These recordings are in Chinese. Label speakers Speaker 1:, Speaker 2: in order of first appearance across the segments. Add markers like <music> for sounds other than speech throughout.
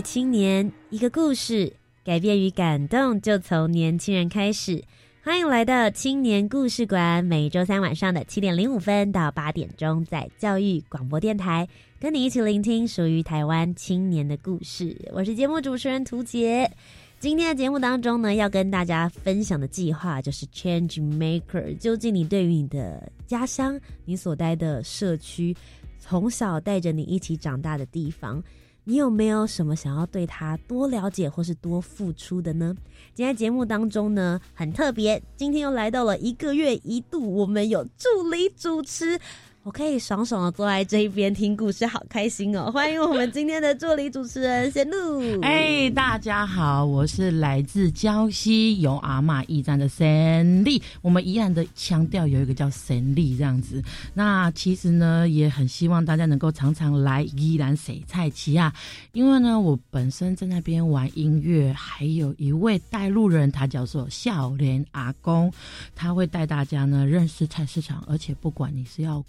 Speaker 1: 青年，一个故事，改变与感动就从年轻人开始。欢迎来到青年故事馆，每周三晚上的七点零五分到八点钟，在教育广播电台，跟你一起聆听属于台湾青年的故事。我是节目主持人涂杰。今天的节目当中呢，要跟大家分享的计划就是 Change Maker。究竟你对于你的家乡、你所待的社区，从小带着你一起长大的地方？你有没有什么想要对他多了解或是多付出的呢？今天节目当中呢，很特别，今天又来到了一个月一度，我们有助理主持。我可以爽爽的坐在这一边听故事，好开心哦！欢迎我们今天的助理主持人贤露。<laughs>
Speaker 2: 哎，大家好，我是来自礁溪有阿玛驿站的神力。我们依然的腔调有一个叫神力这样子。那其实呢，也很希望大家能够常常来宜兰水菜奇啊，因为呢，我本身在那边玩音乐，还有一位带路人，他叫做笑脸阿公，他会带大家呢认识菜市场，而且不管你是要。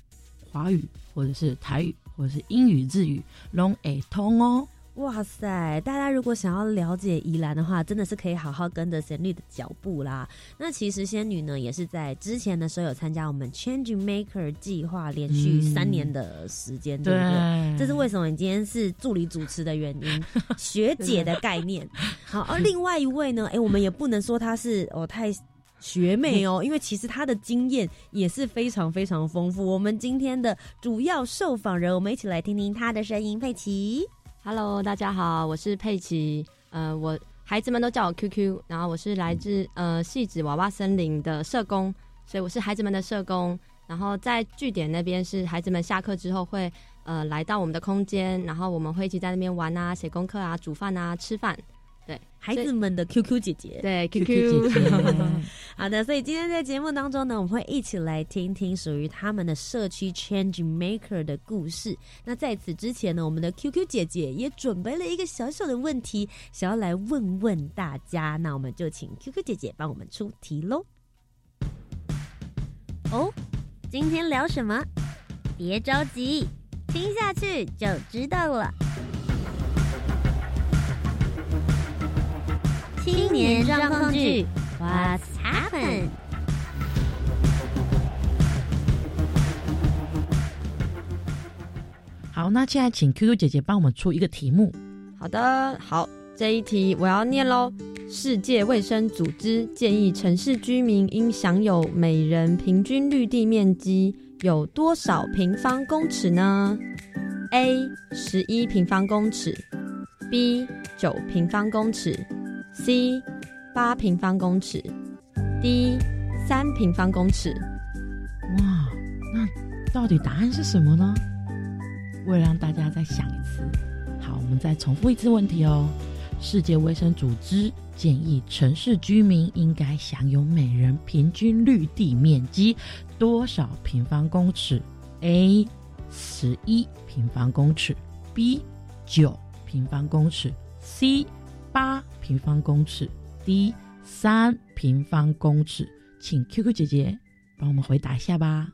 Speaker 2: 华语或者是台语或者是英语日语拢会通哦！
Speaker 1: 哇塞，大家如果想要了解宜兰的话，真的是可以好好跟着旋律的脚步啦。那其实仙女呢，也是在之前的时候有参加我们 Change Maker 计划，连续三年的时间，对不对？这是为什么你今天是助理主持的原因，<laughs> 学姐的概念。好，而另外一位呢，哎，我们也不能说她是哦太。学妹哦，<laughs> 因为其实她的经验也是非常非常丰富。我们今天的主要受访人，我们一起来听听她的声音。佩奇
Speaker 3: ，Hello，大家好，我是佩奇。呃，我孩子们都叫我 QQ，然后我是来自呃戏子娃娃森林的社工，所以我是孩子们的社工。然后在据点那边是孩子们下课之后会呃来到我们的空间，然后我们会一起在那边玩啊、写功课啊、煮饭啊、吃饭。对
Speaker 1: 孩子们的 QQ 姐姐，
Speaker 3: 对 QQ 姐姐，<laughs>
Speaker 1: 好的，所以今天在节目当中呢，我们会一起来听听属于他们的社区 Change Maker 的故事。那在此之前呢，我们的 QQ 姐姐也准备了一个小小的问题，想要来问问大家。那我们就请 QQ 姐姐帮我们出题喽。哦，今天聊什么？别着急，听下去就知道了。青年状况剧，What's happened？<laughs>
Speaker 2: 好，那现在请 QQ 姐姐帮我们出一个题目。
Speaker 3: 好的，好，这一题我要念喽。世界卫生组织建议城市居民应享有每人平均绿地面积有多少平方公尺呢？A. 十一平方公尺，B. 九平方公尺。C 八平方公尺，D 三平方公尺。
Speaker 2: 哇，那到底答案是什么呢？为了让大家再想一次，好，我们再重复一次问题哦。世界卫生组织建议城市居民应该享有每人平均绿地面积多少平方公尺？A 十一平方公尺，B 九平方公尺，C 八。平方公尺，D 三平方公尺，请 QQ 姐姐帮我们回答一下吧。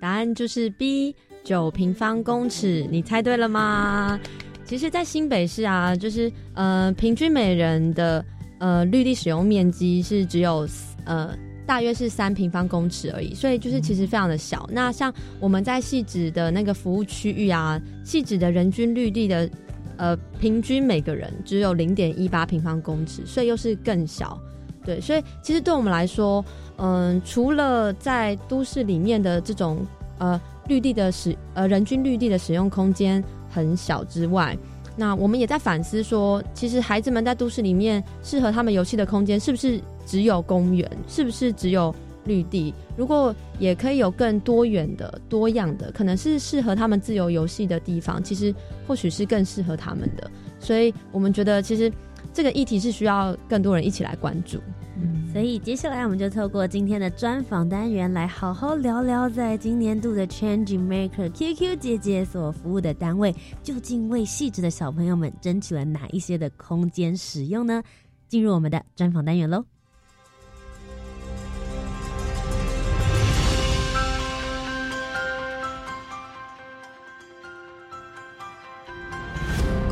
Speaker 3: 答案就是 B 九平方公尺，你猜对了吗？其实，在新北市啊，就是呃，平均每人的呃绿地使用面积是只有呃大约是三平方公尺而已，所以就是其实非常的小。那像我们在细致的那个服务区域啊，细致的人均绿地的。呃，平均每个人只有零点一八平方公尺，所以又是更小。对，所以其实对我们来说，嗯，除了在都市里面的这种呃绿地的使呃人均绿地的使用空间很小之外，那我们也在反思说，其实孩子们在都市里面适合他们游戏的空间是不是只有公园？是不是只有绿地，如果也可以有更多元的、多样的，可能是适合他们自由游戏的地方，其实或许是更适合他们的。所以我们觉得，其实这个议题是需要更多人一起来关注。
Speaker 1: 嗯，所以接下来我们就透过今天的专访单元，来好好聊聊，在今年度的 Change Maker QQ 姐姐所服务的单位，究竟为细致的小朋友们争取了哪一些的空间使用呢？进入我们的专访单元喽。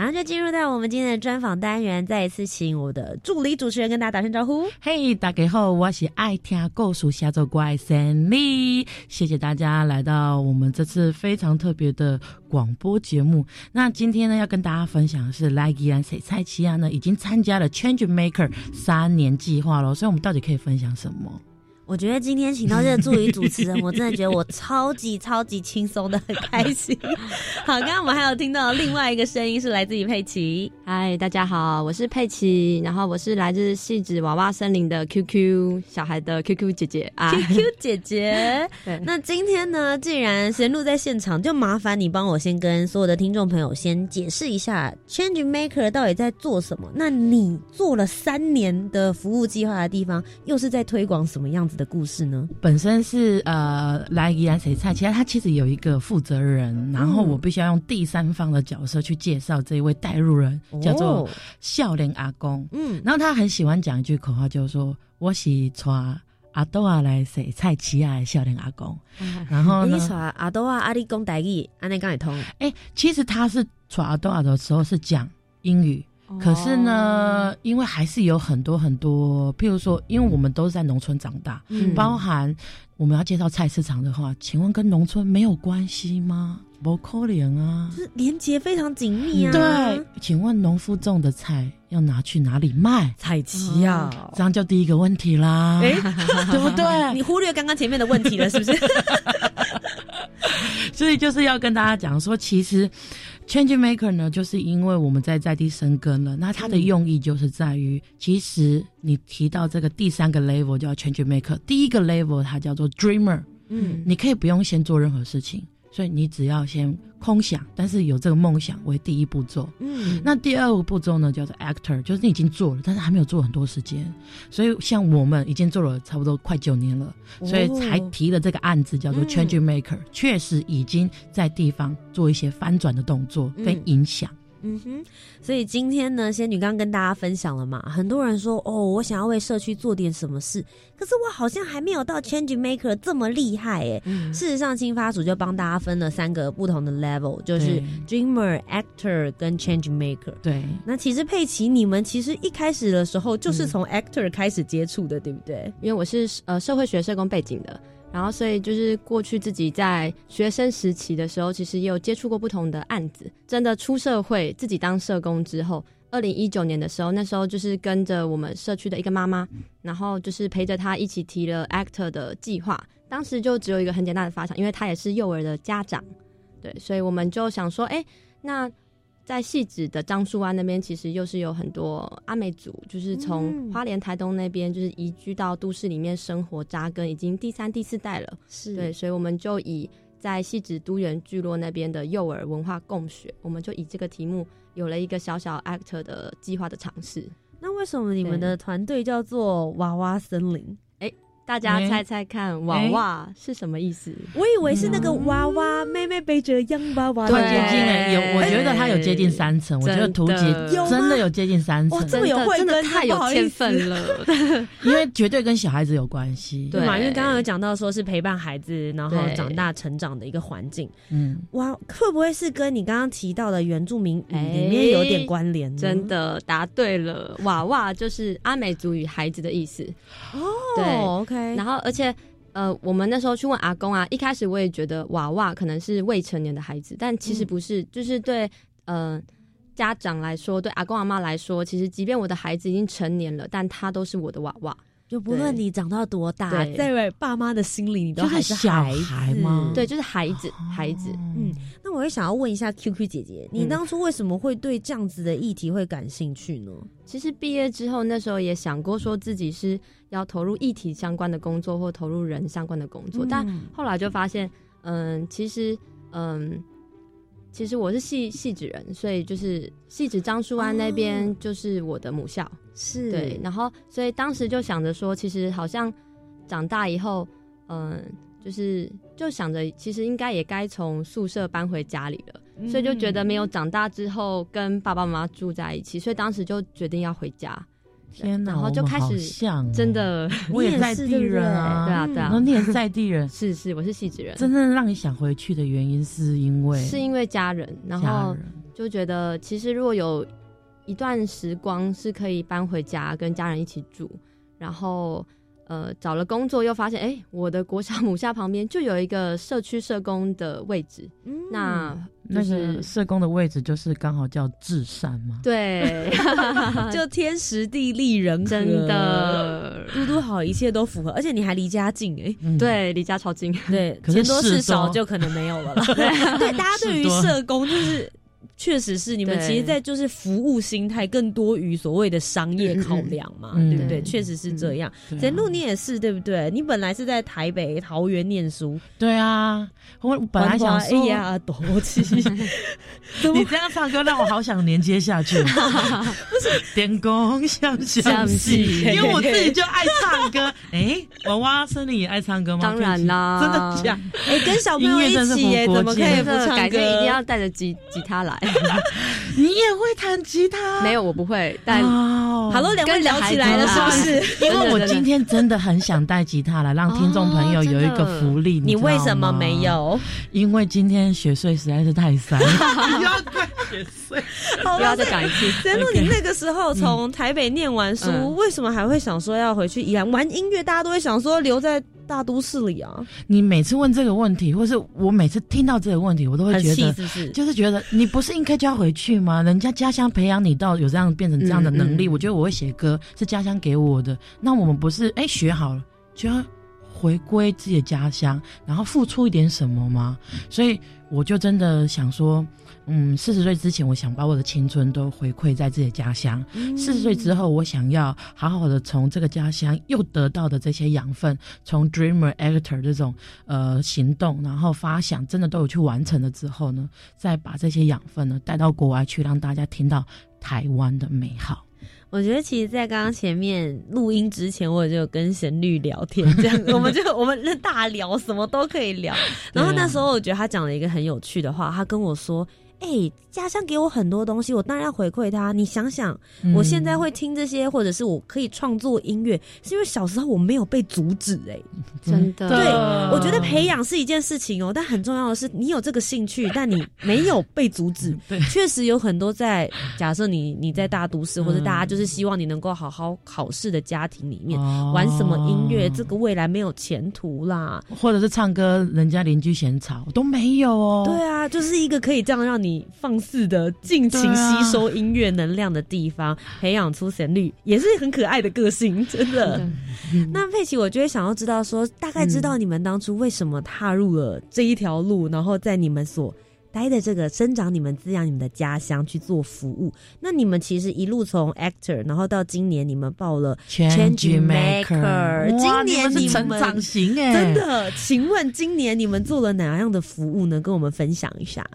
Speaker 1: 马上就进入到我们今天的专访单元，再一次请我的助理主持人跟大家打声招呼。
Speaker 2: 嘿，大家好，我是爱听故事下周怪森利，谢谢大家来到我们这次非常特别的广播节目。那今天呢，要跟大家分享的是莱吉安谁蔡奇亚呢，已经参加了 Change Maker 三年计划了，所以我们到底可以分享什么？
Speaker 1: 我觉得今天请到这个助理主持人，我真的觉得我超级超级轻松的，很开心。<laughs> 好，刚刚我们还有听到另外一个声音是来自于佩奇。
Speaker 3: 嗨，大家好，我是佩奇，然后我是来自戏子娃娃森林的 QQ 小孩的 QQ 姐姐啊
Speaker 1: ，QQ 姐姐。<laughs> 对，那今天呢，既然贤露在现场，就麻烦你帮我先跟所有的听众朋友先解释一下 Change Maker 到底在做什么。那你做了三年的服务计划的地方，又是在推广什么样子的故事呢？
Speaker 2: 本身是呃来宜兰谁菜，其实他其实有一个负责人，然后我必须要用第三方的角色去介绍这一位带路人。叫做笑脸阿公，嗯，然后他很喜欢讲一句口号，就是说我是带阿多啊来洗菜奇亚笑脸阿公，
Speaker 1: 然后呢，阿多啊阿里公台语，安内刚也通，
Speaker 2: 哎，其实他是传阿多啊的时候是讲英语。可是呢，因为还是有很多很多，譬如说，因为我们都是在农村长大，包含我们要介绍菜市场的话，请问跟农村没有关系吗？不可怜啊，
Speaker 1: 是连接非常紧密啊。
Speaker 2: 对，请问农夫种的菜要拿去哪里卖？
Speaker 1: 采集呀，
Speaker 2: 这样就第一个问题啦，<laughs> 对不对？
Speaker 1: 你忽略刚刚前面的问题了，是不是？<laughs>
Speaker 2: 所以就是要跟大家讲说，其实。Change Maker 呢，就是因为我们在在地生根了，那它的用意就是在于，其实你提到这个第三个 level 叫 Change Maker，第一个 level 它叫做 Dreamer，嗯，你可以不用先做任何事情。所以你只要先空想，但是有这个梦想为第一步骤。嗯，那第二个步骤呢，叫做 actor，就是你已经做了，但是还没有做很多时间。所以像我们已经做了差不多快九年了，所以才提了这个案子，叫做 Change Maker，确实已经在地方做一些翻转的动作跟影响。嗯
Speaker 1: 哼，所以今天呢，仙女刚刚跟大家分享了嘛，很多人说哦，我想要为社区做点什么事，可是我好像还没有到 Change Maker 这么厉害哎。事实上，新发组就帮大家分了三个不同的 level，就是 Dreamer、Actor 跟 Change Maker。
Speaker 2: 对，
Speaker 1: 那其实佩奇，你们其实一开始的时候就是从 Actor 开始接触的，对不对？
Speaker 3: 因为我是呃社会学社工背景的。然后，所以就是过去自己在学生时期的时候，其实也有接触过不同的案子。真的出社会，自己当社工之后，二零一九年的时候，那时候就是跟着我们社区的一个妈妈，然后就是陪着她一起提了 Actor 的计划。当时就只有一个很简单的发想，因为她也是幼儿的家长，对，所以我们就想说，哎，那。在细致的樟树湾那边，其实又是有很多阿美族，就是从花莲、台东那边，就是移居到都市里面生活扎根，已经第三、第四代了。
Speaker 1: 是
Speaker 3: 对，所以我们就以在细致都园聚落那边的幼儿文化共学，我们就以这个题目有了一个小小 act 的计划的尝试。
Speaker 1: 那为什么你们的团队叫做娃娃森林？
Speaker 3: 大家猜猜看，娃娃是什么意思？
Speaker 1: 我以为是那个娃娃妹妹背着洋娃娃。
Speaker 2: 对接近了，有我觉得它有接近三层，我觉得图解真的有接近三层。
Speaker 1: 这么有慧根，
Speaker 3: 太有天分了。<laughs>
Speaker 2: 因为绝对跟小孩子有关系，
Speaker 1: 对嘛？因为刚刚有讲到说是陪伴孩子，然后长大成长的一个环境。嗯，哇，会不会是跟你刚刚提到的原住民里面有点关联？
Speaker 3: 真的答对了，娃娃就是阿美族语孩子的意思。
Speaker 1: 哦，对，OK。
Speaker 3: 然后，而且呃，我们那时候去问阿公啊，一开始我也觉得娃娃可能是未成年的孩子，但其实不是，就是对呃家长来说，对阿公阿妈来说，其实即便我的孩子已经成年了，但他都是我的娃娃。
Speaker 1: 就不论你长到多大，
Speaker 3: 对
Speaker 1: 在爸妈的心里，你都还
Speaker 2: 是小
Speaker 1: 孩子
Speaker 2: 吗？
Speaker 3: 对，就是孩子，孩子。
Speaker 1: 嗯，那我也想要问一下 QQ 姐姐，你
Speaker 3: 嗯。
Speaker 1: 当初为什么会对这样子的议题会感兴趣呢？
Speaker 3: 其实毕业之后，那时候也想过说自己是要投入议题相关的工作，或投入人相关的工作，但
Speaker 1: 嗯。
Speaker 3: 后来就发现，嗯，其实，嗯，其实我是戏戏子人，所以就是戏子张树安那边就是我的母校，
Speaker 1: 是。
Speaker 3: 对，然后所以当时就想着说，其实好像长大以后，嗯，就是就想着其实应该也该从宿舍搬回家里了，所以就觉得没有长大之后跟爸爸妈妈住在一起，所以当时就决定要回家，
Speaker 2: 天哪，
Speaker 3: 然后就开始真，的，<laughs>
Speaker 2: 我也在地人啊，
Speaker 3: 对啊对啊。
Speaker 2: 然 <laughs> 后你也是在地人，
Speaker 3: 是是，我是戏子人，
Speaker 2: 真正让你想回去的原因是因为
Speaker 3: 是因为家人，然后就觉得其实如果有一段时光是可以搬回家跟家人一起住，然后呃找了工作又发现，哎、我的国小母校旁边就有一个社区社工的位置，
Speaker 1: 嗯
Speaker 3: 那
Speaker 2: 那
Speaker 3: 就是
Speaker 2: 个社工的位置就是刚好叫至善嘛，
Speaker 3: 对 <laughs> <laughs>
Speaker 1: 就天时地利人和，
Speaker 3: 真的
Speaker 1: 嘟嘟好，一切都符合，而且你还离家近哎、
Speaker 2: 嗯，
Speaker 3: 对离家超近，
Speaker 1: 对，钱多事少就可能没有了啦。<laughs> 对，大家对于社工就是。确实是你们其实，在就是服务心态更多于所谓的商业考量嘛，对不对？
Speaker 3: 嗯
Speaker 1: 确实是这样。陈露，你也是对不对？你本来是在台北桃园念书，
Speaker 2: 对啊，我本来想
Speaker 1: 哎，呀，多气，<laughs>
Speaker 2: 你这样唱歌让我好想连接下去，<laughs> 不是电工相相
Speaker 3: 相
Speaker 2: 系，
Speaker 3: 系
Speaker 2: 因为我自己就爱唱歌。<laughs> 哎，娃娃森林也爱唱歌吗？
Speaker 3: 当然啦
Speaker 2: 真的假？
Speaker 1: 哎，跟小朋友一起耶，怎么可以
Speaker 2: 界
Speaker 1: 不唱歌？
Speaker 3: 改天一定要带着吉吉他来，<laughs>
Speaker 2: 你也会弹吉他？
Speaker 3: 没有我不会，但
Speaker 2: 哦
Speaker 1: 好了，两位聊起来了，是不是？<laughs>
Speaker 2: 因为我今天真的很想带吉他来，让听众朋友有一个福利。
Speaker 1: 你为什么
Speaker 2: 吗
Speaker 1: 没？有？
Speaker 2: 因为今天雪穗实在是太塞，不 <laughs> 要怪雪穗。
Speaker 1: 好
Speaker 3: 不要再讲一次。
Speaker 1: 真露，你那个时候从台北念完书，
Speaker 3: 嗯
Speaker 1: 为什么还会想说要回去宜兰玩音乐？大家都会想说留在大都市里啊，
Speaker 2: 你每次问这个问题，或是我每次听到这个问题，我都会觉得。
Speaker 1: 是是？
Speaker 2: 就是觉得你不是应该就要回去吗？人家家乡培养你到有这样变成这样的能力，
Speaker 3: 嗯嗯
Speaker 2: 我觉得我会写歌是家乡给我的。那我们不是哎学好了就要回归自己的家乡，然后付出一点什么吗？所以我就真的想说，嗯，四十岁之前，我想把我的青春都回馈在自己的家乡。
Speaker 1: 嗯
Speaker 2: 四十岁之后，我想要好好的从这个家乡又得到的这些养分，从 dreamer actor 这种呃行动，然后发想，真的都有去完成了之后呢，再把这些养分呢带到国外去，让大家听到台湾的美好。
Speaker 1: 我觉得其实，在刚刚前面录音之前，我就跟神律聊天，这样我们就我们大聊，什么都可以聊。<laughs> 然后那时候我觉得他讲了一个很有趣的话，他跟我说：“哎、家乡给我很多东西，我当然要回馈他。你想想，我现在会听这些，或者是我可以创作音乐，是因为小时候我没有被阻止、哎，
Speaker 3: 真的，
Speaker 1: 对
Speaker 2: 嗯
Speaker 1: 我觉得培养是一件事情哦，但很重要的是，你有这个兴趣，但你没有被阻止。<laughs>
Speaker 2: 对
Speaker 1: 确实有很多在假设你你在大都市，或者大家
Speaker 2: 嗯
Speaker 1: 就是希望你能够好好考试的家庭里面。
Speaker 2: 哦
Speaker 1: 玩什么音乐？这个未来没有前途啦。
Speaker 2: 或者是唱歌，人家邻居嫌吵都没有哦。
Speaker 1: 对啊，就是一个可以这样让你放肆的尽情吸收音乐能量的地方，培养出旋律，也是很可爱的个性，真的。那佩奇，我就会想要知道说，大概知道你们当初为什么踏入了这一条路，然后在你们所待的这个生长、你们滋养你们的家乡去做服务。那你们其实一路从 actor，然后到今年你们报了
Speaker 2: Change
Speaker 1: Maker
Speaker 2: 哇
Speaker 1: 今年
Speaker 2: 你们
Speaker 1: 你们
Speaker 2: 是成长型哎，
Speaker 1: 真的，请问今年你们做了哪样的服务呢？跟我们分享一下。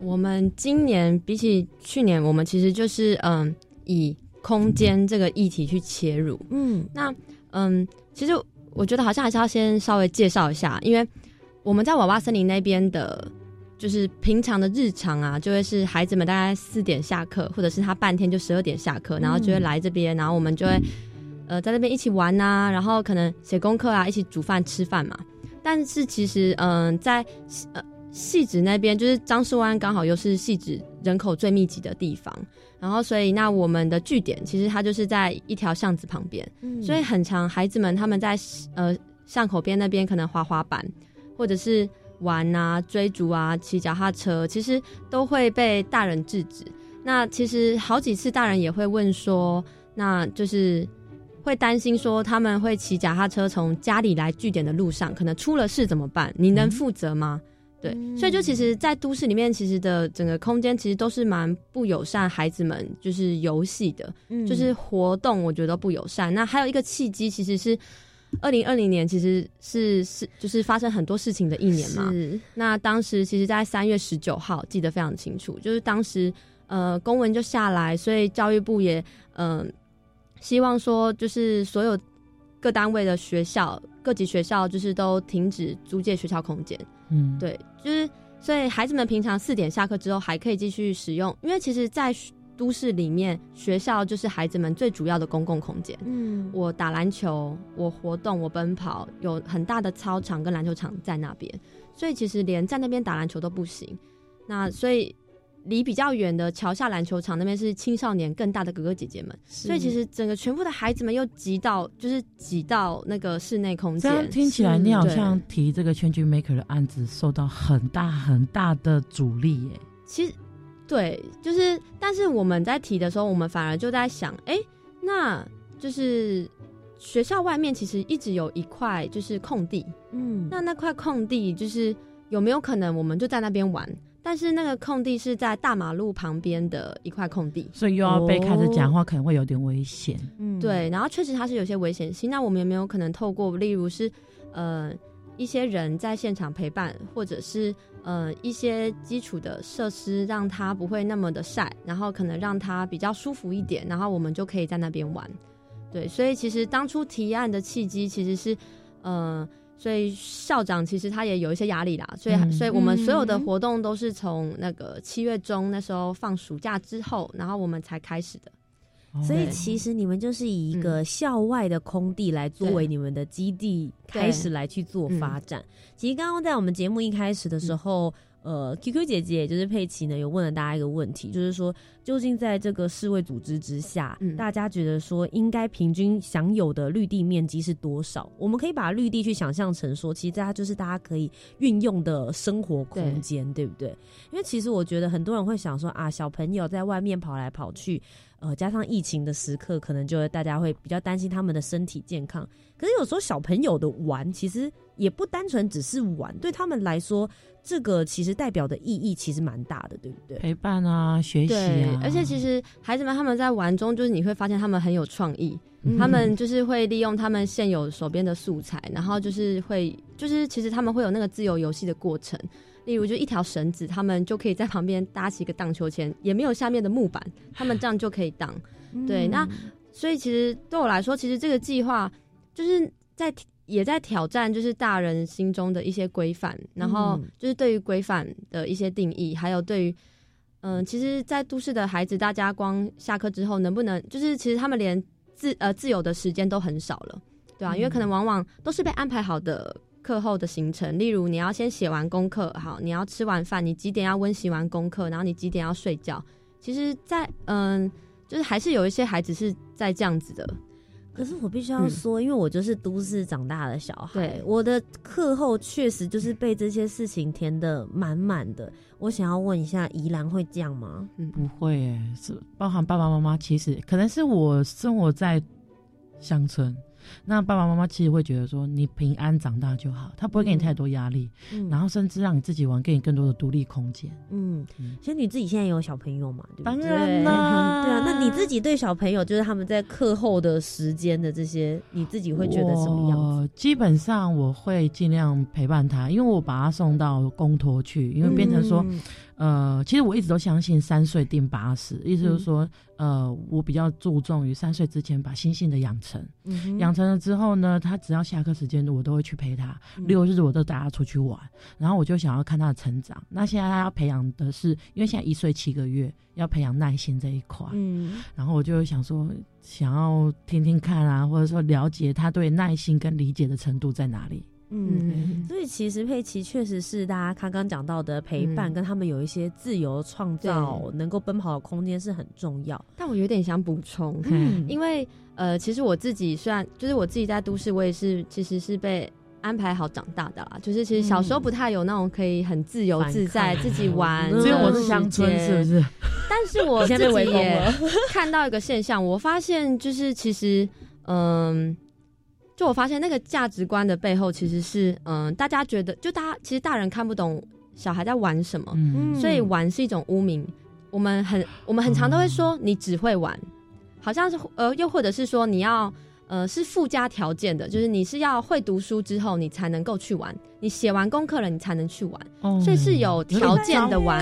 Speaker 3: 我们今年比起去年，我们其实就是嗯，以空间这个议题去切入。
Speaker 1: 嗯
Speaker 3: 那嗯，其实我觉得好像还是要先稍微介绍一下，因为我们在娃娃森林那边的，就是平常的日常啊，就会是孩子们大概四点下课，或者是他半天就十二点下课，然后就会来这边，然后我们就会呃在那边一起玩呐、然后可能写功课啊，一起煮饭吃饭嘛。但是其实嗯、在呃戏子那边，就是樟树湾刚好又是戏子人口最密集的地方，然后所以那我们的据点其实它就是在一条巷子旁边。
Speaker 1: 嗯
Speaker 3: 所以很长孩子们他们在呃巷口边那边可能滑滑板，或者是玩啊、追逐啊、骑脚踏车，其实都会被大人制止。那其实好几次大人也会问说，那就是会担心说他们会骑脚踏车从家里来据点的路上，可能出了事怎么办？你能负责吗？对，所以就其实，在都市里面，其实的整个空间其实都是蛮不友善孩子们就是游戏的，就是活动，我觉得不友善。那还有一个契机，其实是二零二零年，其实是是就是发生很多事情的一年嘛。那当时其实，在三月十九号，记得非常清楚，就是当时呃公文就下来，所以教育部也嗯希望说，就是所有各单位的学校、各级学校，就是都停止租借学校空间。嗯，对，就是所以孩子们平常四点下课之后还可以继续使用，因为其实，在都市里面，学校就是孩子们最主要的公共空间。嗯，我打篮球，我活动，我奔跑，有很大的操场跟篮球场在那边，所以其实连在那边打篮球都不行。那所以。离比较远的桥下篮球场那边是青少年更大的哥哥姐姐们，所以其实整个全部的孩子们又挤到，就是挤到那个室内空间。
Speaker 2: 听起来，你好像提这个 Change Maker 的案子受到很大很大的阻力耶。
Speaker 3: 其实，对，就是，但是我们在提的时候，我们反而就在想，哎，那就是学校外面其实一直有一块就是空地，嗯，那那块空地就是有没有可能我们就在那边玩？但是那个空地是在大马路旁边的一块空地，
Speaker 2: 所以又要被开着讲话，可能会有点危险。
Speaker 3: 嗯，对。然后确实它是有些危险性。那我们有没有可能透过，例如是呃一些人在现场陪伴，或者是呃一些基础的设施，让它不会那么的晒，然后可能让它比较舒服一点，然后我们就可以在那边玩。对，所以其实当初提案的契机其实是呃。所以校长其实他也有一些压力啦，所以所以我们所有的活动都是从那个七月中那时候放暑假之后，然后我们才开始的。
Speaker 1: 所以其实你们就是以一个校外的空地来作为你们的基地，开始来去做发展。其实刚刚在我们节目一开始的时候。呃，QQ 姐姐就是佩奇呢，有问了大家一个问题，就是说，究竟在这个世卫组织之下，大家觉得说应该平均享有的绿地面积是多少？我们可以把绿地去想象成说，其实它就是大家可以运用的生活空间，对不对？因为其实我觉得很多人会想说啊，小朋友在外面跑来跑去，呃，加上疫情的时刻，可能就大家会比较担心他们的身体健康。可是有时候小朋友的玩，其实也不单纯只是玩，对他们来说。这个其实代表的意义其实蛮大的，对不对？
Speaker 2: 陪伴啊，学习啊，
Speaker 3: 而且其实孩子们他们在玩中，就是你会发现他们很有创意，他们就是会利用他们现有手边的素材，然后就是会，就是其实他们会有那个自由游戏的过程。例如，就一条绳子，他们就可以在旁边搭起一个荡秋千，也没有下面的木板，他们这样就可以荡。对，那所以其实对我来说，其实这个计划就是在。也在挑战，就是大人心中的一些规范，然后就是对于规范的一些定义，还有对于，嗯，其实，在都市的孩子，大家光下课之后能不能，就是其实他们连自呃自由的时间都很少了，对啊，因为可能往往都是被安排好的课后的行程，例如你要先写完功课，好，你要吃完饭，你几点要温习完功课，然后你几点要睡觉，其实，在嗯，就是还是有一些孩子是在这样子的。
Speaker 1: 可是我必须要说，因为我就是都市长大的小孩，我的课后确实就是被这些事情填的满满的。我想要问一下，宜兰会这样吗？
Speaker 2: 嗯不会，是包含爸爸妈妈，其实可能是我生活在乡村。那爸爸妈妈其实会觉得说你平安长大就好，他不会给你太多压力，然后甚至让你自己玩，给你更多的独立空间。
Speaker 1: 嗯，其实你自己现在有小朋友嘛？
Speaker 2: 当然啦，
Speaker 1: 对啊。那你自己对小朋友，就是他们在课后的时间的这些，你自己会觉得什么样子？
Speaker 2: 基本上我会尽量陪伴他，因为我把他送到公托去，因为变成说。呃，其实我一直都相信三岁定八十，意思就是说，呃，我比较注重于三岁之前把心性的养成，养成了之后呢，他只要下课时间，我都会去陪他，六日我都带他出去玩，然后我就想要看他的成长。那现在他要培养的是，因为现在一岁七个月，要培养耐心这一块，嗯，然后我就想说，想要听听看啊，或者说了解他对耐心跟理解的程度在哪里。
Speaker 1: 嗯，所以其实佩奇确实是大家刚刚讲到的陪伴，跟他们有一些自由创造、能够奔跑的空间是很重要。
Speaker 3: 但我有点想补充，因为呃，其实我自己虽然就是我自己在都市，我也是其实是被安排好长大的啦。就是其实小时候不太有那种可以很自由自在自己玩，
Speaker 2: 只有我是乡村，是不是？<laughs>
Speaker 3: 但是我 <laughs> 自己也看到一个现象，我发现就是其实嗯。就我发现那个价值观的背后，其实是嗯，大家觉得就大家其实大人看不懂小孩在玩什么，所以玩是一种污名。我们很我们很常都会说你只会玩，好像是呃，又或者是说你要呃是附加条件的，就是你是要会读书之后你才能够去玩，你写完功课了你才能去玩，所以是有条件的玩。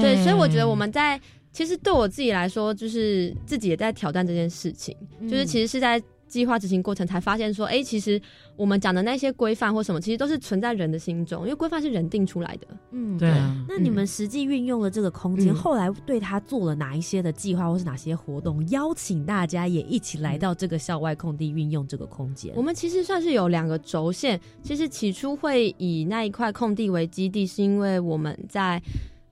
Speaker 3: 对，所以我觉得我们在其实对我自己来说，就是自己也在挑战这件事情，就是其实是在。计划执行过程才发现说，哎，其实我们讲的那些规范或什么，其实都是存在人的心中，因为规范是人定出来的。
Speaker 2: 嗯，对。
Speaker 1: 那你们实际运用了这个空间，后来对他做了哪一些的计划，或是哪些活动，邀请大家也一起来到这个校外空地运用这个空间？
Speaker 3: 我们其实算是有两个轴线。其实起初会以那一块空地为基地，是因为我们在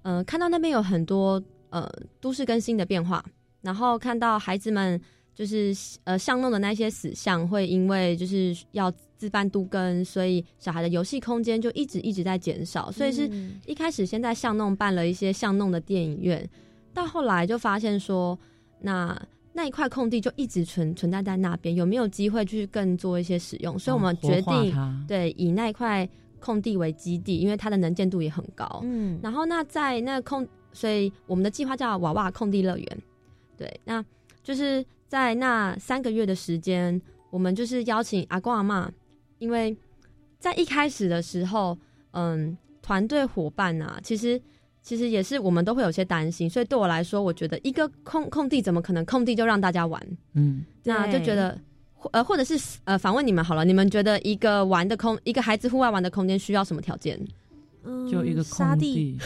Speaker 3: 呃看到那边有很多呃都市更新的变化，然后看到孩子们。就是呃，巷弄的那些死巷会因为就是要自办都跟，所以小孩的游戏空间就一直一直在减少。所以是一开始先在巷弄办了一些巷弄的电影院，到后来就发现说，那那一块空地就一直存存在在那边，有没有机会去更做一些使用？所以我们决定对以那一块空地为基地，因为它的能见度也很高。嗯，然后那在那空，所以我们的计划叫娃娃空地乐园。对，那就是。在那三个月的时间，我们就是邀请阿公阿妈，因为在一开始的时候，嗯，团队伙伴啊，其实其实也是我们都会有些担心，所以对我来说，我觉得一个空空地怎么可能空地就让大家玩？嗯，那就觉得，呃，或者是呃，反问你们好了，你们觉得一个玩的空，一个孩子户外玩的空间需要什么条件？
Speaker 2: 嗯，就一个空地。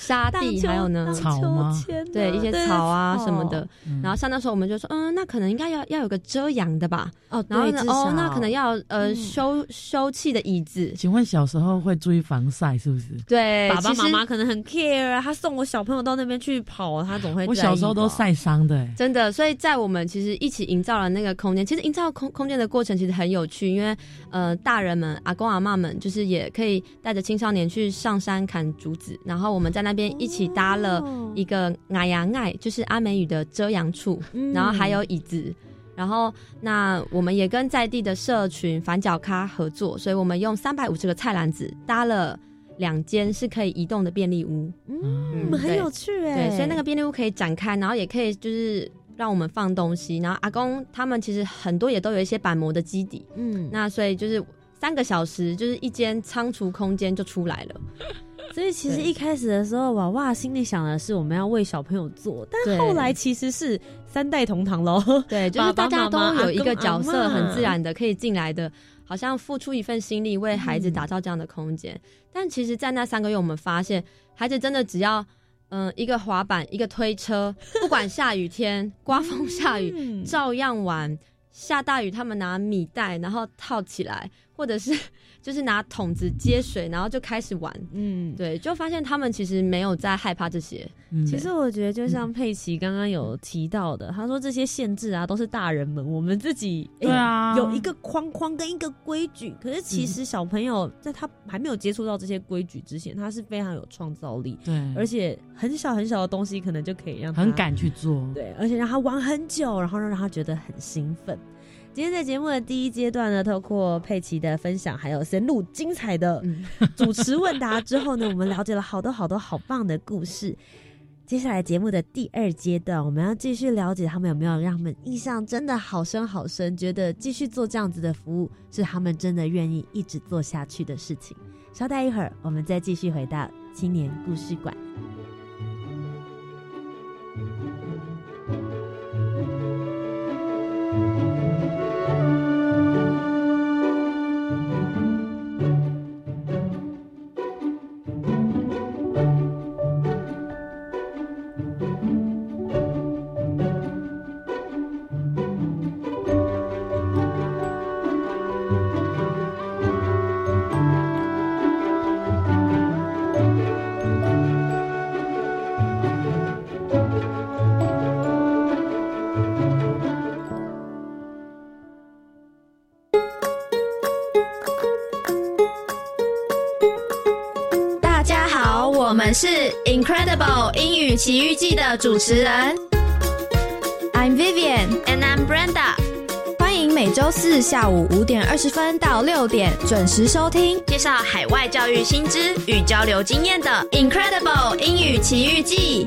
Speaker 3: 沙地还有呢，
Speaker 2: 草吗？
Speaker 3: 对，一些草啊什么的。然后像那时候我们就说，嗯，那可能应该要要有个遮阳的吧。
Speaker 1: 哦，
Speaker 3: 然后
Speaker 1: 呢，
Speaker 3: 哦，那可能要呃休休憩的椅子。
Speaker 2: 请问小时候会注意防晒是不是？
Speaker 3: 对，
Speaker 1: 爸爸妈妈可能很 care，啊他送我小朋友到那边去跑，他总会。
Speaker 2: 我小时候都晒伤的，
Speaker 3: 真的。所以在我们其实一起营造了那个空间，其实营造空空间的过程其实很有趣，因为呃大人们阿公阿妈们就是也可以带着青少年去上山砍竹子，然后我们在那。那边一起搭了一个矮阳爱，就是阿美语的遮阳处，然后还有椅子，然后那我们也跟在地的社群反角咖合作，所以我们用三百五十个菜篮子搭了两间是可以移动的便利屋，
Speaker 1: 嗯，很有趣哎，
Speaker 3: 对，所以那个便利屋可以展开，然后也可以就是让我们放东西，然后阿公他们其实很多也都有一些板模的基底，嗯，那所以就是三个小时就是一间仓储空间就出来了。
Speaker 1: 所以其实一开始的时候，娃娃心里想的是我们要为小朋友做，但后来其实是三代同堂喽。
Speaker 3: 对，<laughs> 就是大家都有一个角色，很自然的可以进来的，好像付出一份心力为孩子打造这样的空间。但其实，在那三个月，我们发现孩子真的只要嗯一个滑板，一个推车，不管下雨天、刮风下雨，照样玩。下大雨，他们拿米袋，然后套起来，或者是。就是拿桶子接水，然后就开始玩。嗯，对，就发现他们其实没有在害怕这些。
Speaker 1: 其实我觉得，就像佩奇刚刚有提到的，他说这些限制啊，都是大人们我们自己
Speaker 2: 对啊
Speaker 1: 有一个框框跟一个规矩。可是其实小朋友在他还没有接触到这些规矩之前，他是非常有创造力。
Speaker 2: 对，
Speaker 1: 而且很小很小的东西，可能就可以让他
Speaker 2: 很敢去做。
Speaker 1: 对，而且让他玩很久，然后让他觉得很兴奋。今天在节目的第一阶段呢，透过佩奇的分享，还有深入精彩的 <laughs> 主持问答之后呢，我们了解了好多好多好棒的故事。接下来节目的第二阶段，我们要继续了解他们有没有让他们印象真的好深好深，觉得继续做这样子的服务是他们真的愿意一直做下去的事情。稍待一会儿，我们再继续回到青年故事馆。
Speaker 4: 奇遇记的主持人，I'm Vivian
Speaker 1: and I'm Brenda。
Speaker 4: 欢迎每周四下午五点二十分到六点准时收听
Speaker 1: 介绍海外教育新知与交流经验的
Speaker 4: Incredible 英语奇遇记。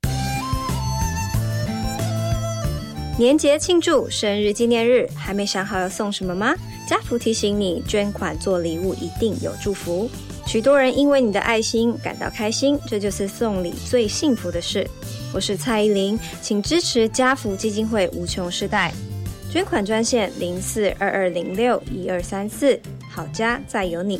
Speaker 5: 年节庆祝、生日纪念日，还没想好要送什么吗？家福提醒你，捐款做礼物一定有祝福。许多人因为你的爱心感到开心，这就是送礼最幸福的事。我是蔡依林，请支持家福基金会无穷世代捐款专线零四二二零六一二三四，好家再有你。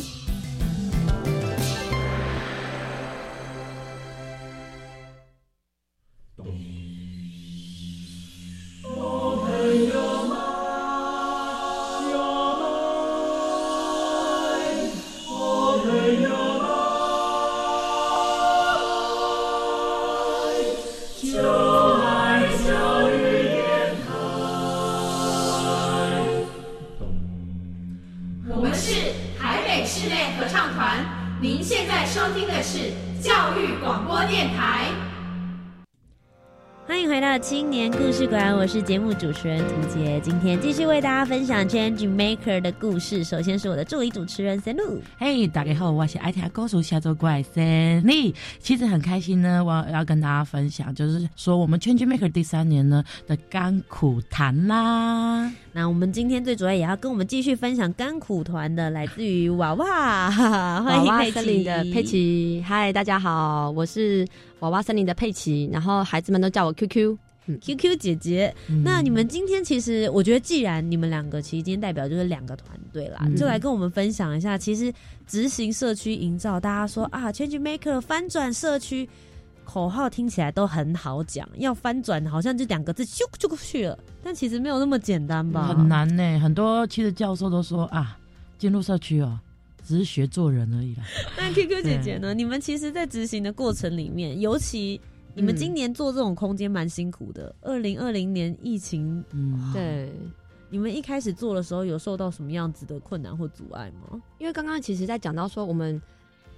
Speaker 1: 我是节目主持人涂杰，今天继续为大家分享 Change Maker 的故事。首先是我的助理主持人 Sanu，
Speaker 2: 嘿，大家好，我是爱听歌手下周怪 Sunny。其实很开心呢，我要跟大家分享，就是说我们 Change Maker 第三年呢的甘苦谈啦。
Speaker 1: 那我们今天最主要也要跟我们继续分享甘苦团的，来自于娃娃，欢迎佩奇
Speaker 3: 的佩奇。嗨，大家好，我是娃娃森林的佩奇，然后孩子们都叫我 QQ。
Speaker 1: Q Q 姐姐，那你们今天其实，我觉得既然你们两个其实今天代表就是两个团队啦，就来跟我们分享一下，其实执行社区营造，大家说啊，Change Maker 翻转社区口号听起来都很好讲，要翻转好像就两个字咻就过去了，但其实没有那么简单吧？
Speaker 2: 很难呢，很多其实教授都说啊，进入社区哦，只是学做人而已啦。<laughs>
Speaker 1: 那 Q Q 姐姐呢？<laughs> 你们其实，在执行的过程里面，尤其。你们今年做这种空间蛮辛苦的。二零二零年疫情，
Speaker 3: 嗯，对，
Speaker 1: 你们一开始做的时候有受到什么样子的困难或阻碍吗？
Speaker 3: 因为刚刚其实在讲到说，我们，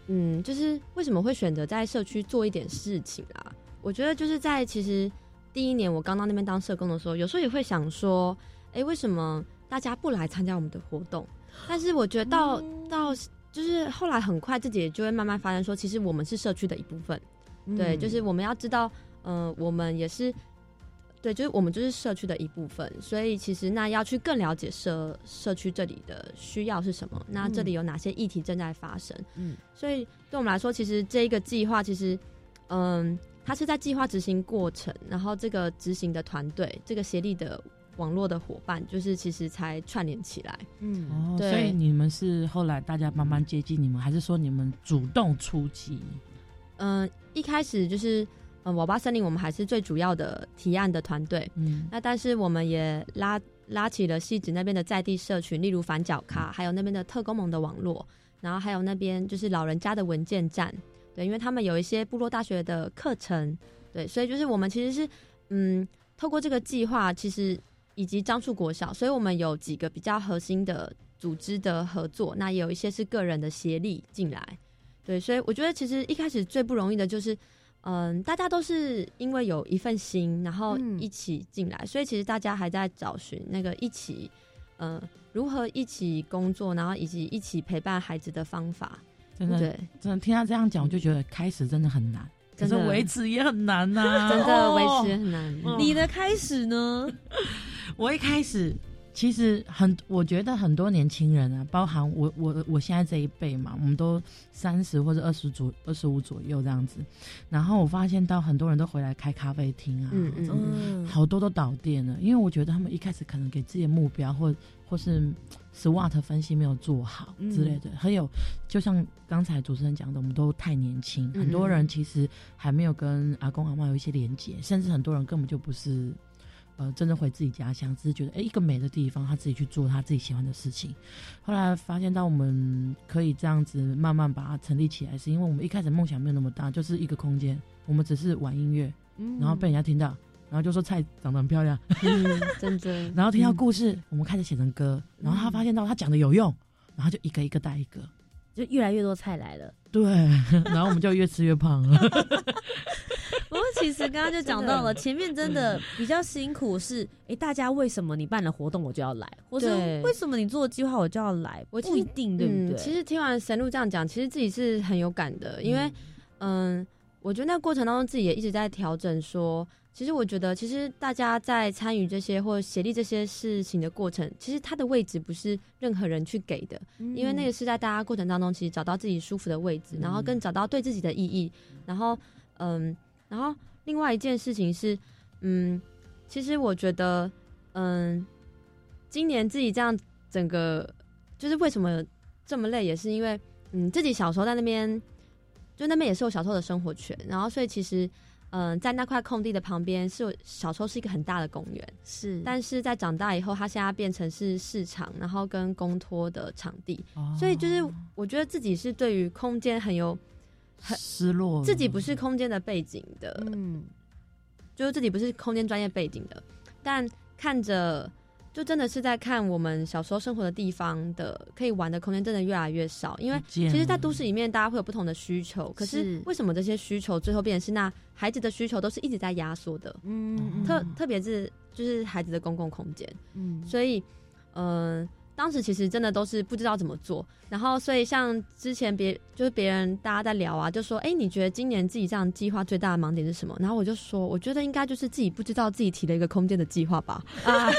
Speaker 3: 嗯，就是为什么会选择在社区做一点事情啊？我觉得就是在其实第一年我刚到那边当社工的时候，有时候也会想说，哎，为什么大家不来参加我们的活动？但是我觉得到到就是后来很快自己就会慢慢发现说，其实我们是社区的一部分。对，就是我们要知道，嗯，我们也是，对，就是我们就是社区的一部分，所以其实那要去更了解社社区这里的需要是什么，那这里有哪些议题正在发生，嗯，所以对我们来说，其实这一个计划，其实，嗯，它是在计划执行过程，然后这个执行的团队，这个协力的网络的伙伴，就是其实才串联起来，
Speaker 2: 嗯，哦，所以你们是后来大家慢慢接近你们，还是说你们主动出击？
Speaker 3: 嗯，一开始就是，嗯，瓦巴森林我们还是最主要的提案的团队，嗯，那但是我们也拉拉起了戏子那边的在地社群，例如反角卡，还有那边的特工盟的网络，然后还有那边就是老人家的文件站，对，因为他们有一些部落大学的课程，对，所以就是我们其实是，嗯，透过这个计划，其实以及樟树国小，所以我们有几个比较核心的组织的合作，那也有一些是个人的协力进来。对，所以我觉得其实一开始最不容易的就是，嗯，大家都是因为有一份心，然后一起进来，所以其实大家还在找寻那个一起，嗯，如何一起工作，然后以及一起陪伴孩子的方法。
Speaker 2: 真的，真的听他这样讲，我就觉得开始真的很难，可是维持也很难呐，<laughs>
Speaker 3: 真的维持很难。
Speaker 1: 你的开始呢？<laughs>
Speaker 2: 我一开始其实很，我觉得很多年轻人啊，包含我我我现在这一辈嘛，我们都三十或者二十左二十五左右这样子。然后我发现到很多人都回来开咖啡厅啊，
Speaker 3: 嗯
Speaker 2: 好多都倒店了，因为我觉得他们一开始可能给自己的目标或或是 SWOT 分析没有做好
Speaker 1: 嗯
Speaker 2: 之类的，还有就像刚才主持人讲的，我们都太年轻，
Speaker 3: 嗯
Speaker 2: 很多人其实还没有跟阿公阿妈有一些连接，甚至很多人根本就不是。呃，真正回自己家乡，只是觉得哎，一个美的地方，他自己去做他自己喜欢的事情。后来发现到我们可以这样子慢慢把它成立起来，是因为我们一开始梦想没有那么大，就是一个空间，我们只是玩音乐，
Speaker 1: 嗯
Speaker 2: 然后被人家听到，然后就说菜长得很漂亮，
Speaker 3: 嗯，真的，
Speaker 2: 然后听到故事，我们开始写成歌，然后他发现到他讲的有用，然后就一个一个带一个，
Speaker 1: 就越来越多菜来了。
Speaker 2: 对，<laughs> 然后我们就越吃越胖了。<laughs>
Speaker 1: 不过其实刚刚就讲到了，前面真的比较辛苦是，哎，大家为什么你办了活动我就要来，或者
Speaker 3: 对
Speaker 1: 为什么你做计划我就要来？
Speaker 3: 我
Speaker 1: 不一定，对不对？
Speaker 3: 嗯，其实听完神鹿这样讲，其实自己是很有感的，因为嗯，我觉得那过程当中自己也一直在调整说。其实我觉得，其实大家在参与这些或协力这些事情的过程，其实它的位置不是任何人去给的，
Speaker 1: 嗯
Speaker 3: 因为那个是在大家过程当中，其实找到自己舒服的位置，然后更找到对自己的意义，然后嗯，然后另外一件事情是，嗯，其实我觉得，嗯，今年自己这样整个就是为什么这么累，也是因为嗯自己小时候在那边，就那边也是我小时候的生活圈，然后所以其实。嗯，在那块空地的旁边是有小时候是一个很大的公园，
Speaker 1: 是，
Speaker 3: 但是在长大以后，它现在变成是市场，然后跟公托的场地，
Speaker 2: 哦。
Speaker 3: 所以就是我觉得自己是对于空间很有很
Speaker 2: 失落，
Speaker 3: 自己不是空间的背景的，
Speaker 1: 嗯，
Speaker 3: 就是自己不是空间专业背景的，但看着就真的是在看我们小时候生活的地方的可以玩的空间真的越来越少，因为
Speaker 2: 其
Speaker 3: 其实，在都市里面大家会有不同的需求，可是
Speaker 1: 是。
Speaker 3: 为什么这些需求最后变成是那孩子的需求都是一直在压缩的？
Speaker 1: 嗯
Speaker 3: 特特别是就是孩子的公共空间，
Speaker 1: 嗯。
Speaker 3: 所以嗯、呃当时其实真的都是不知道怎么做，然后所以像之前别就是别人大家在聊啊，就说哎、你觉得今年自己这样计划最大的盲点是什么？然后我就说，我觉得应该就是自己不知道自己提了一个空间的计划吧，<laughs> 啊，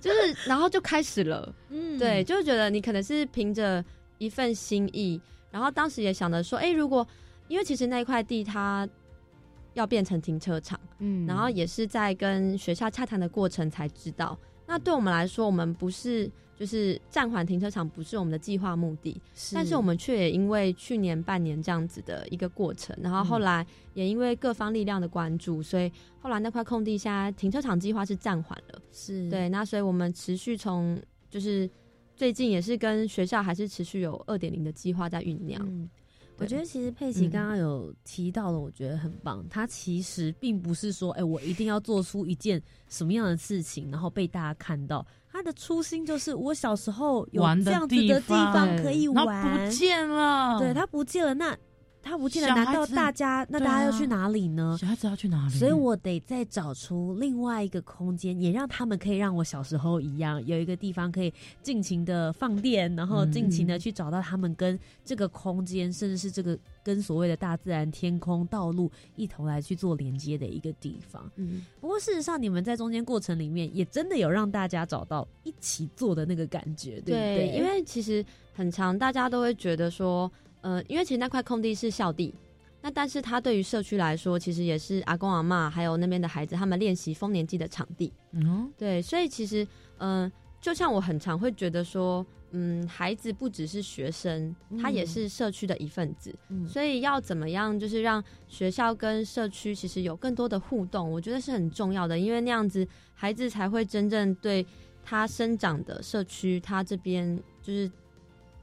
Speaker 3: 就是然后就开始了，
Speaker 1: 嗯
Speaker 3: 对，就是觉得你可能是凭着一份心意，然后当时也想着说，哎、如果因为其实那一块地它要变成停车场。
Speaker 1: 嗯
Speaker 3: 然后也是在跟学校洽谈的过程才知道。那对我们来说，我们不是就是暂缓停车场，不是我们的计划目的，但是我们却也因为去年半年这样子的一个过程，然后后来也因为各方力量的关注，所以后来那块空地下停车场计划是暂缓了。
Speaker 1: 是
Speaker 3: 对，那所以我们持续从就是最近也是跟学校还是持续有二点零的计划在酝酿。
Speaker 1: 嗯，我觉得其实佩奇
Speaker 3: 嗯
Speaker 1: 刚刚有提到的，我觉得很棒。他其实并不是说，哎、我一定要做出一件什么样的事情，然后被大家看到。他的初心就是，我小时候有
Speaker 2: 玩
Speaker 1: 这样子的地
Speaker 2: 方
Speaker 1: 方可以玩，
Speaker 2: 不见了，
Speaker 1: 对他不见了，那他不见了，难道大家那大家要去哪里呢？
Speaker 2: 小孩子要去哪里？
Speaker 1: 所以我得再找出另外一个空间，也让他们可以让我小时候一样，有一个地方可以尽情的放电，然后尽情的去找到他们跟这个空间，甚至是这个跟所谓的大自然、天空、道路一同来去做连接的一个地方。
Speaker 3: 嗯，
Speaker 1: 不过事实上，你们在中间过程里面，也真的有让大家找到一起做的那个感觉，对不对？
Speaker 3: 因为其实很长，大家都会觉得说，呃，因为其实那块空地是校地，那但是它对于社区来说，其实也是阿公阿妈还有那边的孩子他们练习丰年祭的场地。
Speaker 2: 嗯，
Speaker 3: 对，所以其实，嗯、就像我很常会觉得说，嗯，孩子不只是学生，他也
Speaker 1: 嗯
Speaker 3: 是社区的一份子。
Speaker 1: 嗯
Speaker 3: 所以要怎么样，就是让学校跟社区其实有更多的互动，我觉得是很重要的，因为那样子孩子才会真正对他生长的社区，他这边就是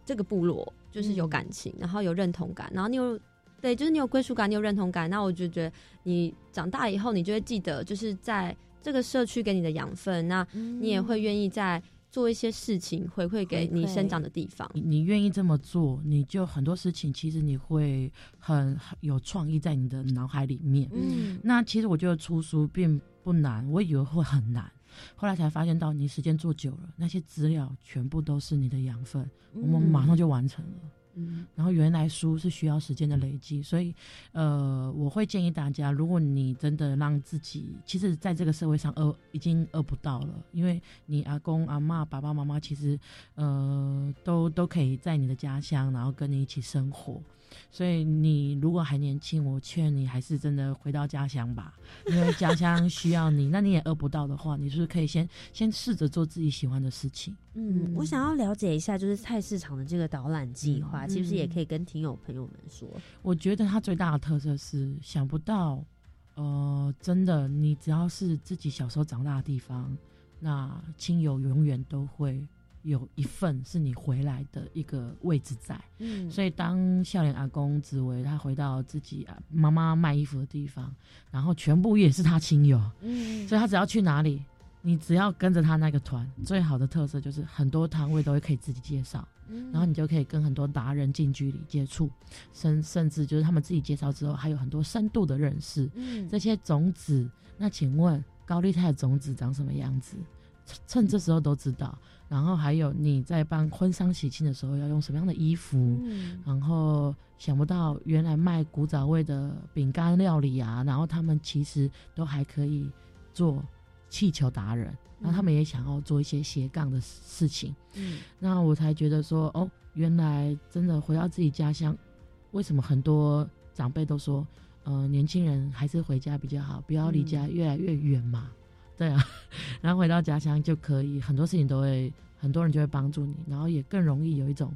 Speaker 3: 这个部落就是有感情，然后有认同感，然后你有对，就是你有归属感，你有认同感，那我就觉得你长大以后，你就会记得，就是在这个社区给你的养分，那你也会愿意在做一些事情回馈给你生长的地方。
Speaker 2: 你你愿意这么做，你就很多事情其实你会很很有创意在你的脑海里面。
Speaker 1: 嗯
Speaker 2: 那其实我觉得出书并不难，我以为会很难，后来才发现到你时间做久了，那些资料全部都是你的养分，我们马上就完成了。
Speaker 3: 嗯
Speaker 2: 然后原来书是需要时间的累积，所以呃，我会建议大家，如果你真的让自己，其实在这个社会上饿已经饿不到了，因为你阿公阿妈、爸爸妈妈其实呃都都可以在你的家乡，然后跟你一起生活。所以你如果还年轻，我劝你还是真的回到家乡吧，因为家乡需要你。那你也饿不到的话，你是不是可以先先试着做自己喜欢的事情？
Speaker 1: 嗯，我想要了解一下，就是菜市场的这个导览计划，
Speaker 2: 嗯
Speaker 1: 其实也可以跟听友朋友们说。
Speaker 2: 我觉得它最大的特色是想不到，呃，真的，你只要是自己小时候长大的地方，那亲友永远都会有一份是你回来的一个位置在。
Speaker 1: 嗯
Speaker 2: 所以当笑脸阿公紫薇他回到自己啊妈妈卖衣服的地方，然后全部也是他亲友，
Speaker 1: 嗯
Speaker 2: 所以他只要去哪里，你只要跟着他那个团，最好的特色就是很多摊位都会可以自己介绍。
Speaker 1: 嗯
Speaker 2: 然后你就可以跟很多达人近距离接触，甚甚至就是他们自己介绍之后，还有很多深度的认识。
Speaker 1: 嗯
Speaker 2: 这些种子，那请问高丽菜的种子长什么样子？趁趁这时候都知道。然后还有你在办婚丧喜庆的时候要用什么样的衣服？
Speaker 1: 嗯
Speaker 2: 然后想不到原来卖古早味的饼干料理啊，然后他们其实都还可以做气球达人，然后他们也想要做一些斜杠的事情。
Speaker 1: 嗯
Speaker 2: 那我才觉得说，哦，原来真的回到自己家乡，为什么很多长辈都说，呃，年轻人还是回家比较好，不要离家越来越远嘛。对啊，<laughs> 然后回到家乡就可以，很多事情都会，很多人就会帮助你，然后也更容易有一种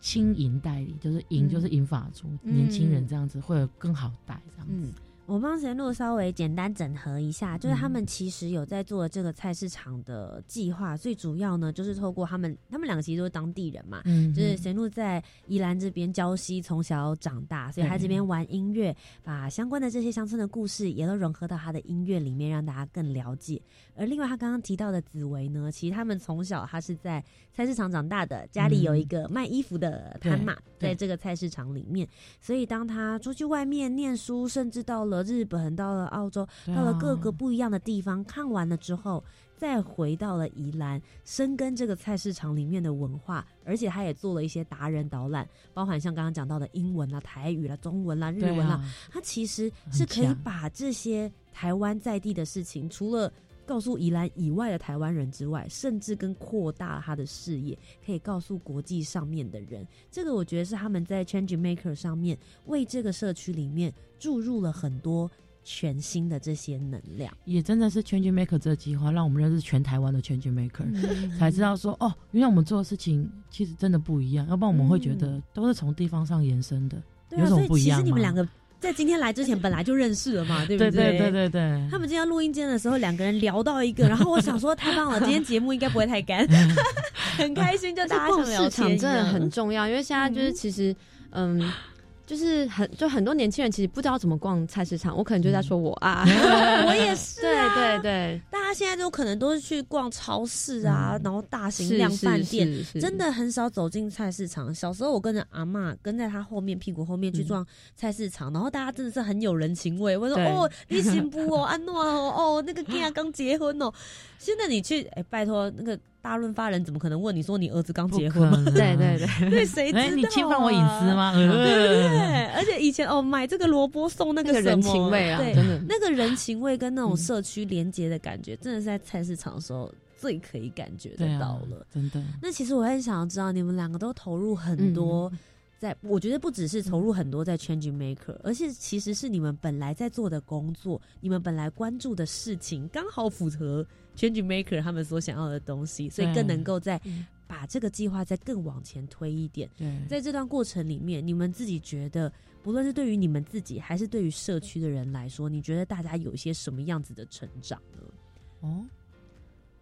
Speaker 2: 轻盈代理，就是银
Speaker 1: 嗯
Speaker 2: 就是银发族，
Speaker 1: 嗯。
Speaker 2: 年轻人这样子会有更好带这样子。
Speaker 1: 嗯，我帮贤路稍微简单整合一下，就是他
Speaker 2: 嗯。
Speaker 1: 们其实有在做这个菜市场的计划，最主要呢就是透过他们，他们两个其实都是当地人嘛，
Speaker 2: 嗯，
Speaker 1: 就是贤路在宜兰这边礁溪从小长大，所以他这边玩音乐，把相关的这些乡村的故事也都融合到他的音乐里面，让大家更了解。而另外他刚刚提到的紫薇呢，其实他们从小他是在菜市场长大的，家里有一个卖衣服的摊嘛，
Speaker 2: 对。
Speaker 1: 在这个菜市场里面，所以当他出去外面念书，甚至到了日本、到了澳洲、到了各个不一样的地方，看完了之后，再回到了宜兰，深耕这个菜市场里面的文化，而且他也做了一些达人导览，包含像刚刚讲到的英文啦、台语啦、中文啦、日文啦，
Speaker 2: 啊，
Speaker 1: 他其实是可以把这些台湾在地的事情，除了告诉宜兰以外的台湾人之外，甚至跟扩大他的视野，可以告诉国际上面的人。这个我觉得是他们在 Change Maker 上面为这个社区里面注入了很多全新的这些能量。
Speaker 2: 也真的是 Change Maker 这个计划，让我们认识全台湾的 Change Maker。
Speaker 1: 嗯
Speaker 2: 才知道说哦，原来我们做的事情其实真的不一样，要不然我们会觉
Speaker 1: 嗯
Speaker 2: 得都是从地方上延伸的。有什么不一样吗
Speaker 1: 实你们两个在今天来之前本来就认识了嘛，<laughs> 对不
Speaker 2: 对？
Speaker 1: 对
Speaker 2: 对对对，
Speaker 1: 他们今天录音间的时候，两个人聊到一个，然后我想说太棒了，今天节目应该不会太干，<laughs> 很开心，就大家想聊
Speaker 3: 市场
Speaker 1: 天
Speaker 3: 真的很重要，因为现在就是
Speaker 1: 嗯。
Speaker 3: 其实，嗯。就是很就很多年轻人其实不知道怎么逛菜市场，我可能就在说我啊，<laughs>
Speaker 1: 我也是、
Speaker 3: 对
Speaker 1: 啊，
Speaker 3: 对对，
Speaker 1: 大家现在都可能都是去逛超市啊，
Speaker 2: 嗯。
Speaker 1: 然后大型量饭店，
Speaker 3: 是是
Speaker 1: 真的很少走进菜市场。小时候我跟着阿嬷跟在她后面屁股后面去
Speaker 3: 嗯
Speaker 1: 逛菜市场，然后大家真的是很有人情味。我说哦，你行不哦，安诺哦，哦，那个 g a 刚结婚哦。现在你去，哎，拜托，那个大润发人怎么可能问你说你儿子刚
Speaker 2: 不
Speaker 1: 结婚
Speaker 3: 对对 <laughs> 对，
Speaker 1: 对，谁知道、
Speaker 2: 你侵犯我隐私？吗？
Speaker 1: 对 <laughs>
Speaker 2: 对
Speaker 1: 对，而且以前哦，买这个萝卜送那
Speaker 3: 那个
Speaker 1: 个什么
Speaker 3: 人情味啊，
Speaker 1: 对，
Speaker 3: 真的。
Speaker 1: 那个人情味跟那种
Speaker 2: 嗯
Speaker 1: 社区连接的感觉，真的是在菜市场的时候最可以感觉得到了。
Speaker 2: 真的。
Speaker 1: 那其实我很想要知道，你们两个都投入很多
Speaker 2: 嗯
Speaker 1: 在，我觉得不只是投入很多在 Change Maker，而且其实是你们本来在做的工作，你们本来关注的事情，刚好符合 Change Maker 他们所想要的东西，所以更能够在
Speaker 3: 嗯
Speaker 1: 把这个计划再更往前推一点。
Speaker 2: 对，
Speaker 1: 在这段过程里面，你们自己觉得，不论是对于你们自己，还是对于社区的人来说，你觉得大家有一些什么样子的成长呢？
Speaker 2: 哦，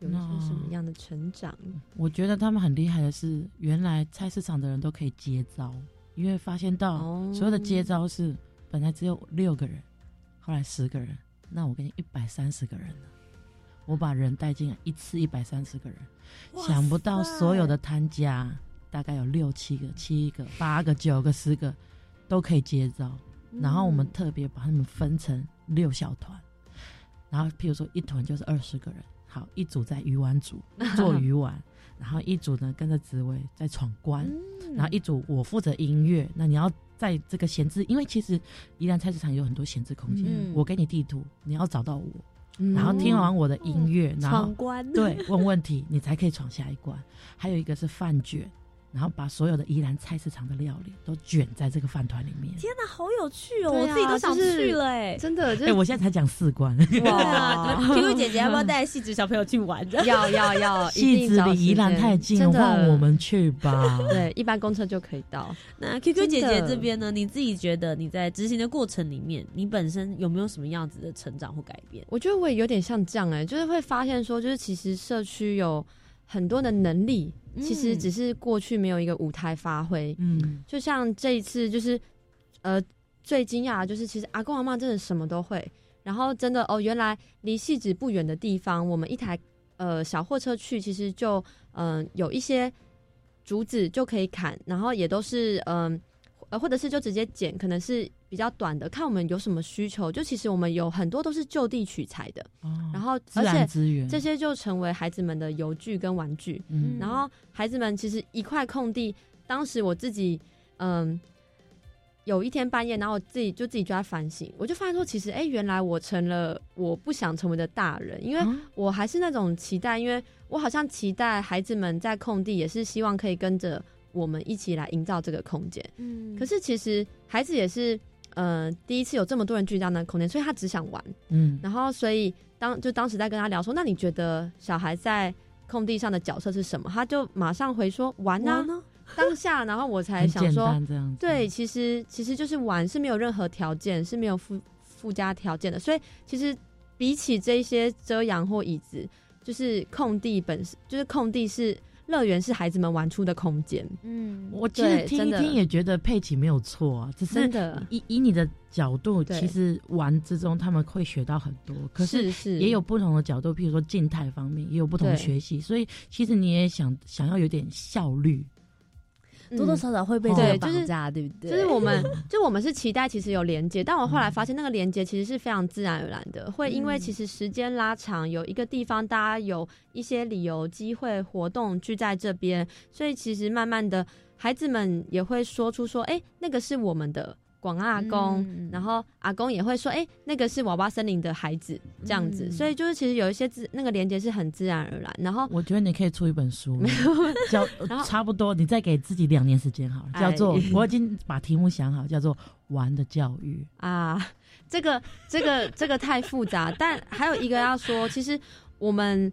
Speaker 3: 有一些什么样的成长？
Speaker 2: 我觉得他们很厉害的是，原来菜市场的人都可以接招，因为发现到
Speaker 3: 哦
Speaker 2: 所有的接招是本来只有六个人，后来十个人，那我给你一百三十个人了。我把人带进来，一次一百三十个人，想不到所有的摊家大概有六七个、七个、八个、九个、十个都可以接招。然后我们特别把他们分成六小团，然后譬如说一团就是二十个人，好，一组在鱼丸组 <laughs> 做鱼丸，然后一组呢跟着紫薇在闯关，
Speaker 1: 嗯
Speaker 2: 然后一组我负责音乐。那你要在这个闲置，因为其实宜兰菜市场有很多闲置空间，
Speaker 1: 嗯
Speaker 2: 我给你地图，你要找到我，
Speaker 3: 嗯
Speaker 2: 然后听完我的音乐，然后
Speaker 1: 闯关，
Speaker 2: 对问问题，你才可以闯下一关。还有一个是饭卷。然后把所有的宜兰菜市场的料理都卷在这个饭团里面。
Speaker 1: 天哪，好有趣哦！
Speaker 3: 啊
Speaker 1: 我自己都想去了哎。
Speaker 3: 真的，就
Speaker 2: 哎、
Speaker 3: 是
Speaker 2: 我现在才讲四关，<laughs>
Speaker 1: 对啊，Q 姐姐要不要带细子小朋友去玩？
Speaker 3: 要要要，一
Speaker 2: 戏子离宜兰太近，
Speaker 3: 真的
Speaker 2: 换我们去吧。<laughs>
Speaker 3: 对，一般公车就可以到。
Speaker 1: 那 QQ 姐姐这边呢？你自己觉得你在执行的过程里面，你本身有没有什么样子的成长或改变？
Speaker 3: 我觉得我也有点像这样哎、就是会发现说，就是其实社区有很多的能力，
Speaker 1: 嗯
Speaker 3: 其实只是过去没有一个舞台发挥。
Speaker 2: 嗯，
Speaker 3: 就像这一次，就是呃最惊讶的就是，其实阿公阿妈真的什么都会，然后真的哦，原来离戏子不远的地方，我们一台呃小货车去，其实就嗯、呃有一些竹子就可以砍，然后也都是嗯。呃，或者是就直接剪，可能是比较短的，看我们有什么需求。就其实我们有很多都是就地取材的，
Speaker 2: 哦
Speaker 3: 然后而且这些就成为孩子们的游具跟玩具。
Speaker 2: 嗯
Speaker 3: 然后孩子们其实一块空地，当时我自己嗯。有一天半夜，然后我自己就自己就在反省，我就发现说，其实哎、原来我成了我不想成为的大人，因为
Speaker 2: 啊
Speaker 3: 我还是那种期待，因为我好像期待孩子们在空地也是希望可以跟着我们一起来营造这个空间。
Speaker 1: 嗯
Speaker 3: 可是其实孩子也是，呃，第一次有这么多人聚在那个空间，所以他只想玩。
Speaker 2: 嗯
Speaker 3: 然后所以当就当时在跟他聊说，那你觉得小孩在空地上的角色是什么？他就马上回说玩啊。
Speaker 1: 呢？
Speaker 3: 当下，然后我才想说，
Speaker 2: 单这样。
Speaker 3: 对，其实其实就是玩是没有任何条件，是没有附附加条件的。所以其实比起这些遮阳或椅子，就是空地本身，就是空地是乐园，是孩子们玩出的空间。
Speaker 1: 嗯，
Speaker 2: 我其实听一听也觉得佩奇没有错啊，只是以以你的角度，其实玩之中他们会学到很多，可是也有不同的角度，譬如说静态方面也有不同的学习，所以其实你也想想要有点效率，
Speaker 1: 多多
Speaker 3: 嗯
Speaker 1: 少少会被绑架，对不对？
Speaker 3: 就是我们，就我们是期待其实有连接，但我后来发现那个连接其实是非常自然而然的，会因为
Speaker 1: 嗯。
Speaker 3: 其实时间拉长，有一个地方大家有一些理由、机会、活动聚在这边，所以其实慢慢的孩子们也会说出说，哎、那个是我们的广阿公，
Speaker 1: 嗯。
Speaker 3: 然后阿公也会说，哎、那个是娃娃森林的孩子，这样子，
Speaker 1: 嗯。
Speaker 3: 所以就是其实有一些自那个连接是很自然而然，然后
Speaker 2: 我觉得你可以出一本书，<laughs> 叫差不多，你再给自己两年时间好了，叫做
Speaker 3: 哎。
Speaker 2: 我已经把题目想好，叫做玩的教育。
Speaker 3: 啊，这个这个这个太复杂，但还有一个要说，其实我们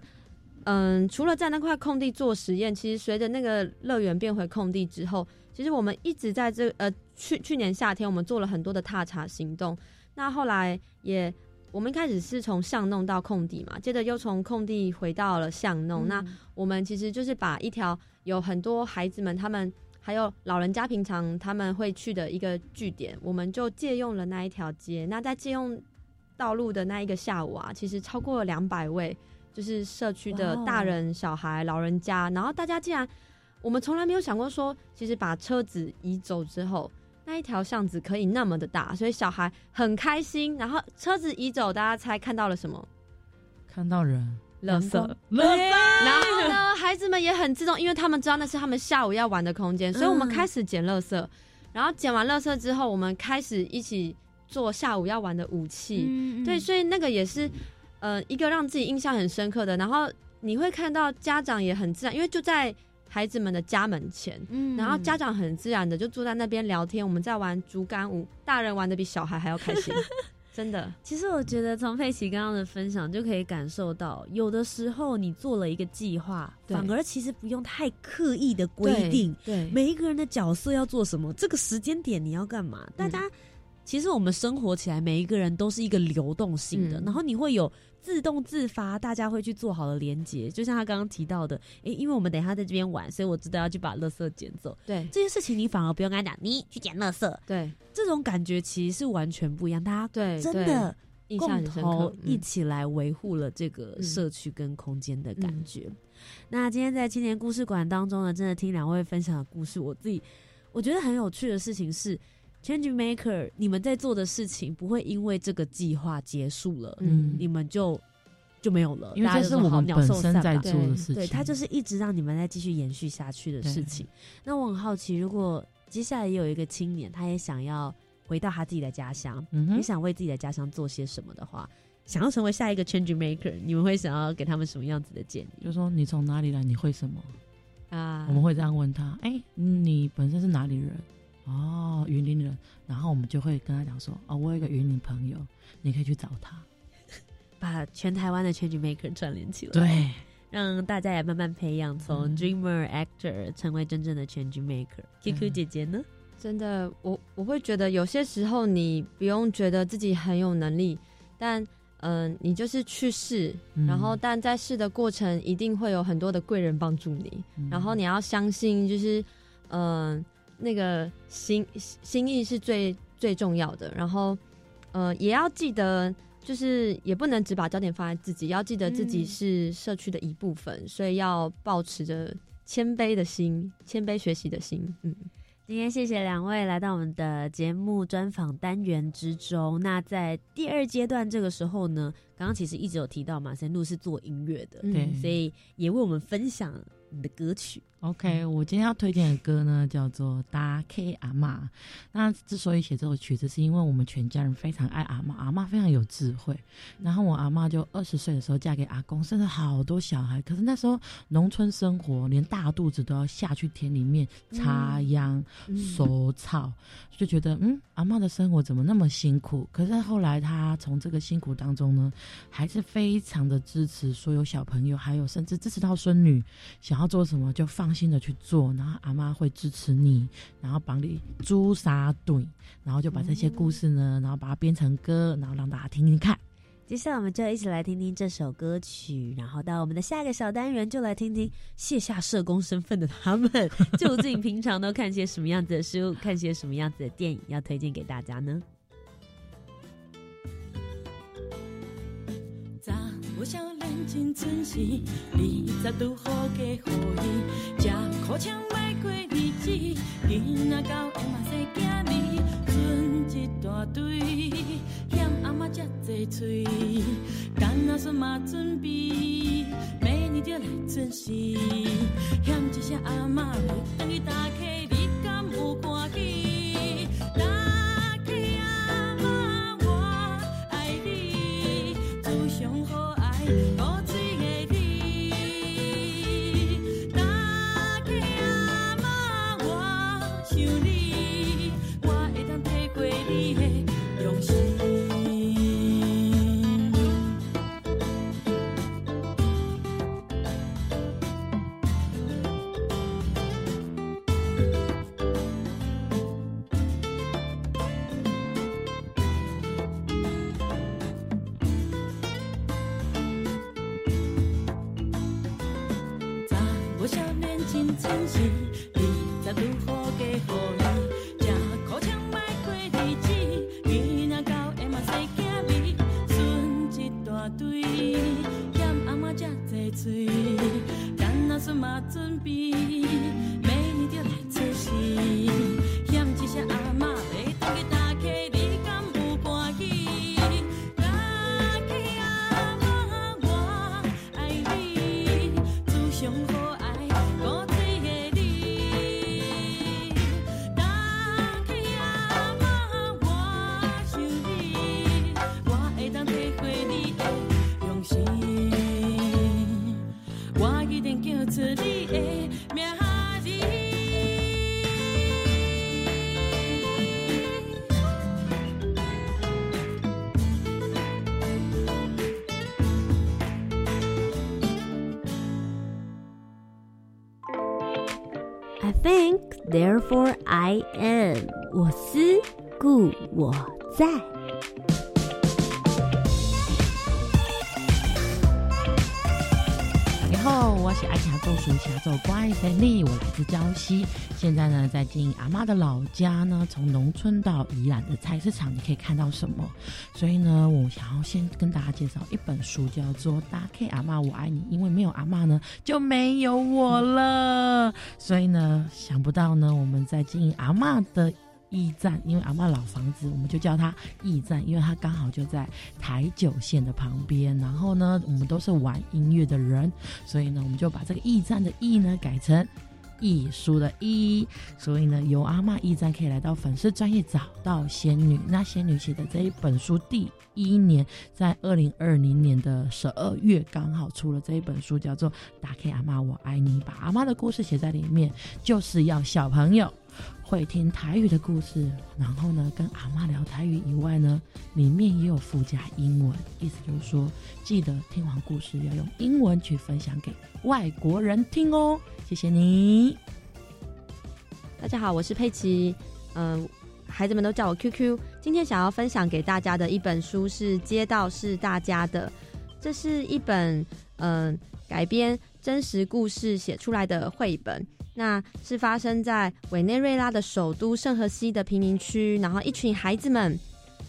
Speaker 3: 嗯，除了在那块空地做实验，其实随着那个乐园变回空地之后，其实我们一直在这呃去去年夏天我们做了很多的踏查行动，那后来也。我们一开始是从巷弄到空地嘛，接着又从空地回到了巷弄。那我们其实就是把一条有很多孩子们他们还有老人家平常他们会去的一个据点，我们就借用了那一条街。那在借用道路的那一个下午啊，其实超过了两百位，就是社区的大人、小孩、老人家，然后大家竟然，我们从来没有想过说，其实把车子移走之后。那一条巷子可以那么的大，所以小孩很开心。然后车子移走，大家猜看到了什么？
Speaker 2: 看到人，
Speaker 3: 垃圾。然后呢，孩子们也很自动，因为他们知道那是他们下午要玩的空间，所以我们开始捡垃圾。然后捡完垃圾之后，我们开始一起做下午要玩的武器。
Speaker 1: 嗯
Speaker 3: 对，所以那个也是呃一个让自己印象很深刻的。然后你会看到家长也很自然，因为就在孩子们的家门前。
Speaker 1: 嗯
Speaker 3: 然后家长很自然的就坐在那边聊天，我们在玩竹竿舞，大人玩的比小孩还要开心，<laughs> 真的。
Speaker 1: 其实我觉得从佩奇刚刚的分享就可以感受到，有的时候你做了一个计划，反而其实不用太刻意的规定
Speaker 3: 对
Speaker 1: 每一个人的角色要做什么，这个时间点你要干嘛。大家、其实我们生活起来，每一个人都是一个流动性的，
Speaker 3: 嗯
Speaker 1: 然后你会有自动自发，大家会去做好了连接。就像他刚刚提到的，诶，因为我们等一下在这边玩，所以我知道要去把垃圾捡走。
Speaker 3: 对
Speaker 1: 这些事情你反而不用跟他讲，你去捡垃圾，
Speaker 3: 对
Speaker 1: 这种感觉其实是完全不一样。大家
Speaker 3: 对，
Speaker 1: 真的共同一
Speaker 3: 嗯
Speaker 1: 起来维护了这个
Speaker 3: 嗯
Speaker 1: 社区跟空间的感
Speaker 3: 嗯
Speaker 1: 觉。那今天在青年故事馆当中呢，真的听两位分享的故事，我自己我觉得很有趣的事情是，Change Maker 你们在做的事情不会因为这个计划结束了，
Speaker 2: 嗯
Speaker 1: 你们就就没有了，
Speaker 2: 因为这
Speaker 1: 是我们
Speaker 2: 本身在做的事情。
Speaker 1: 对，它就是一直让你们再继续延续下去的事情。那我很好奇，如果接下来也有一个青年，他也想要回到他自己的家乡，
Speaker 2: 嗯哼，
Speaker 1: 也想为自己的家乡做些什么的话，想要成为下一个 change maker，你们会想要给他们什么样子的建议
Speaker 2: 就说你从哪里来，你会什么？
Speaker 3: 啊
Speaker 2: 我们会这样问他：哎、你本身是哪里人？哦，云林人。然后我们就会跟他讲说：哦，我有一个云林朋友，你可以去找他。<laughs>
Speaker 1: 把全台湾的 change maker 串联起来，，
Speaker 2: 对，
Speaker 1: 让大家也慢慢培养从
Speaker 2: 嗯
Speaker 1: dreamer actor 成为真正的 change maker。QQ
Speaker 2: 嗯
Speaker 1: 姐姐呢？
Speaker 3: 真的，我我会觉得有些时候你不用觉得自己很有能力，但嗯、你就是去试，
Speaker 2: 嗯
Speaker 3: 然后但在试的过程一定会有很多的贵人帮助你，
Speaker 2: 嗯
Speaker 3: 然后你要相信，就是嗯、那个心心意是最最重要的，然后呃也要记得。就是也不能只把焦点放在自己，要记得自己
Speaker 1: 嗯
Speaker 3: 是社区的一部分，所以要保持着谦卑的心，谦卑学习的心。嗯，
Speaker 1: 今天谢谢两位来到我们的节目专访单元之中。那在第二阶段这个时候呢，刚刚其实一直有提到马森路是做音乐的，
Speaker 3: 嗯
Speaker 2: 对
Speaker 1: 所以也为我们分享你的歌曲。
Speaker 2: OK，我今天要推荐的歌呢，叫做《大 K 阿妈》。那之所以写这首曲子，是因为我们全家人非常爱阿妈，阿妈非常有智慧。然后我阿妈就二十岁的时候嫁给阿公，生了好多小孩。可是那时候农村生活，连大肚子都要下去田里面插秧、
Speaker 3: 嗯
Speaker 2: 收草，就觉得嗯，阿妈的生活怎么那么辛苦？可是后来她从这个辛苦当中呢，还是非常的支持所有小朋友，还有甚至支持到孙女。想要做什么就放放心的去做，然后阿妈会支持你，然后帮你朱砂对，然后就把这些故事呢，然后把它编成歌，然后让大家听听看。
Speaker 1: 接下来我们就一起来听听这首歌曲，然后到我们的下一个小单元，就来听听卸下社工身份的他们，<laughs> 究竟平常都看些什么样子的书，看些什么样子的电影，要推荐给大家呢？
Speaker 6: 查某少年真准时，二十拄好加予伊，食苦枪莫过日子，囡仔到下嘛生囝儿，剩一大堆，嫌阿嬷遮济喙，干阿孙嘛准备，明年就来准时，嫌一声阿嬷袂等于大客，你敢有欢喜？遮济喙，干阿孙嘛准备，
Speaker 1: therefore I am。我思故我在。
Speaker 2: 你好我是爱卡做属下做乖的你，我来自礁溪，现在呢在经营阿妈的老家呢，从农村到宜兰的菜市场，你可以看到什么？所以呢，我想要先跟大家介绍一本书，叫做《大 K 阿妈我爱你》，因为没有阿妈呢，就没有我了。所以呢，想不到呢，我们在经营阿妈的。驿站，因为阿嬷老房子，我们就叫它驿站，因为它刚好就在台九线的旁边。然后呢，我们都是玩音乐的人，所以呢，我们就把这个驿站的驿呢改成。一书的一，所以呢，由阿嬷驿站可以来到粉丝专业找到仙女。那仙女写的这一本书，第一年在二零二零年的十二月刚好出了这一本书，叫做《打开阿妈我爱你》，把阿妈的故事写在里面，就是要小朋友会听台语的故事，然后呢，跟阿妈聊台语以外呢，里面也有附加英文，意思就是说，记得听完故事要用英文去分享给外国人听哦。谢谢你。
Speaker 3: 大家好，我是佩奇。嗯，孩子们都叫我 QQ。今天想要分享给大家的一本书是《街道是大家的》，这是一本嗯改编真实故事写出来的绘本。那是发生在委内瑞拉的首都圣荷西的贫民区，然后一群孩子们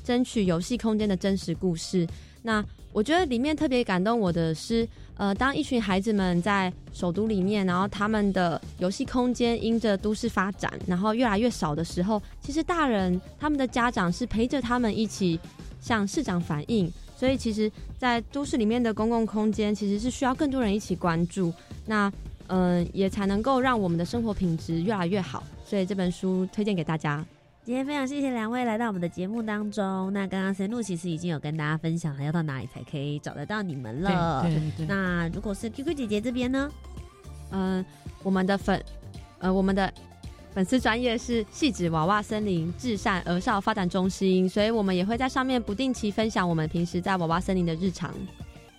Speaker 3: 争取游戏空间的真实故事。那我觉得里面特别感动我的是。呃，当一群孩子们在首都里面，然后他们的游戏空间因着都市发展，然后越来越少的时候，其实大人他们的家长是陪着他们一起向市长反映。所以，其实，在都市里面的公共空间，其实是需要更多人一起关注，那嗯，也才能够让我们的生活品质越来越好。所以，这本书推荐给大家。
Speaker 7: 今天非常谢谢两位来到我们的节目当中。那刚刚神路其实已经有跟大家分享了，要到哪里才可以找得到你们了。
Speaker 2: 对对对。
Speaker 7: 那如果是 QQ 姐姐这边呢？
Speaker 3: 嗯，我们的粉，呃，我们的粉丝专业是细致娃娃森林至善儿少发展中心，所以我们也会在上面不定期分享我们平时在娃娃森林的日常。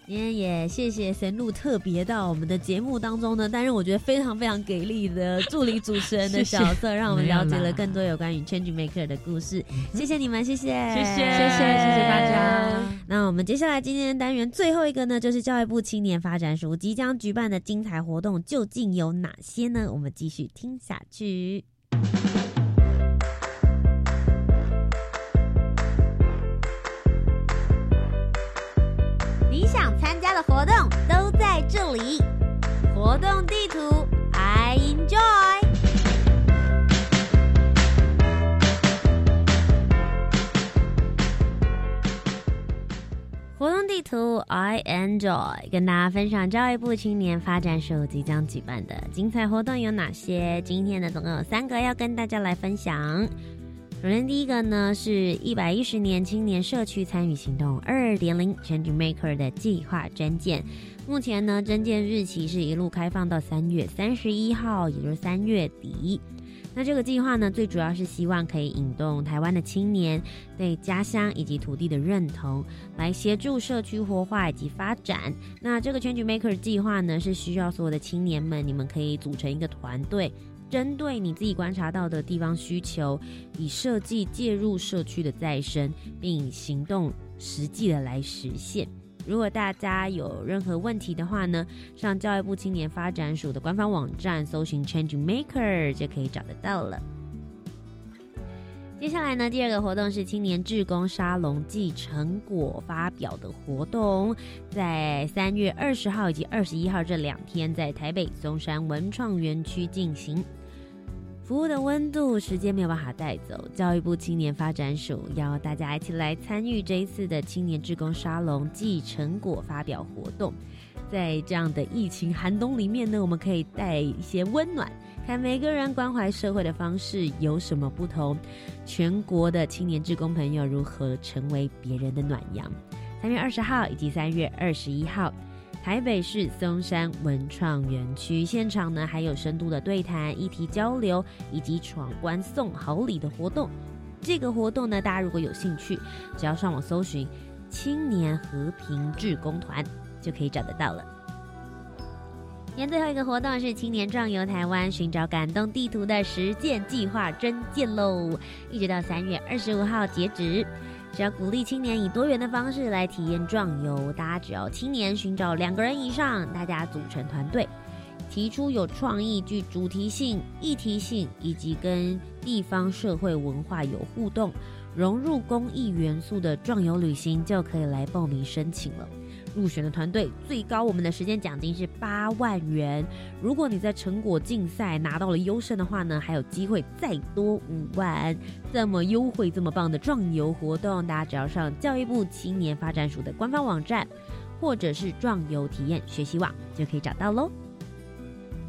Speaker 7: 今天也谢谢神鹿特别到我们的节目当中呢，担任我觉得非常非常给力的助理主持人的 <laughs> 角色，让我们了解了更多有关于 Change Maker 的故事。谢谢你们，谢谢，
Speaker 2: 谢谢，谢
Speaker 3: 谢，谢谢大家。
Speaker 7: 那我们接下来今天的单元最后一个呢，就是教育部青年发展署即将举办的精彩活动究竟有哪些呢？我们继续听下去。这里，活动地图 I enjoy。活动地图 I enjoy，跟大家分享教育部青年发展署即将举办的精彩活动有哪些。今天呢，总共有三个要跟大家来分享。首先，第一个呢是一百一十年青年社区参与行动二点零 Change Maker 的计划征件。目前呢，征件日期是一路开放到三月三十一号，也就是三月底。那这个计划呢，最主要是希望可以引动台湾的青年对家乡以及土地的认同，来协助社区活化以及发展。那这个 Change Maker 计划呢，是需要所有的青年们，你们可以组成一个团队。针对你自己观察到的地方需求，以设计介入社区的再生，并行动实际的来实现。如果大家有任何问题的话呢，上教育部青年发展署的官方网站搜寻 Change Maker 就可以找得到了。接下来呢，第二个活动是青年志工沙龙暨成果发表的活动，在三月二十号以及二十一号这两天，在台北松山文创园区进行。服务的温度，时间没有办法带走。教育部青年发展署邀大家一起来参与这一次的青年志工沙龙暨成果发表活动。在这样的疫情寒冬里面呢，我们可以带一些温暖，看每个人关怀社会的方式有什么不同。全国的青年志工朋友如何成为别人的暖阳？三月二十号以及三月二十一号。台北市松山文创园区现场呢，还有深度的对谈、议题交流以及闯关送好礼的活动。这个活动呢，大家如果有兴趣，只要上网搜寻“青年和平志工团”就可以找得到了。年最后一个活动是“青年壮游台湾，寻找感动地图”的实践计划征件喽，一直到三月二十五号截止。只要鼓励青年以多元的方式来体验壮游，大家只要青年寻找两个人以上，大家组成团队，提出有创意、具主题性、议题性以及跟地方社会文化有互动，融入公益元素的壮游旅行，就可以来报名申请了。入选的团队最高，我们的时间奖金是八万元。如果你在成果竞赛拿到了优胜的话呢，还有机会再多五万。这么优惠、这么棒的壮游活动，大家只要上教育部青年发展署的官方网站，或者是壮游体验学习网，就可以找到喽。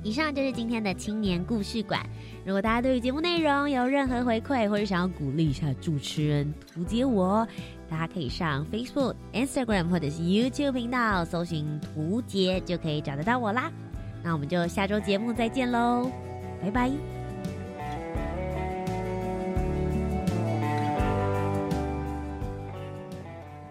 Speaker 7: 以上就是今天的青年故事馆。如果大家对于节目内容有任何回馈，或者想要鼓励一下主持人图杰我，大家可以上 Facebook、Instagram 或者是 YouTube 频道搜寻图杰，就可以找得到我啦。那我们就下周节目再见喽，拜拜。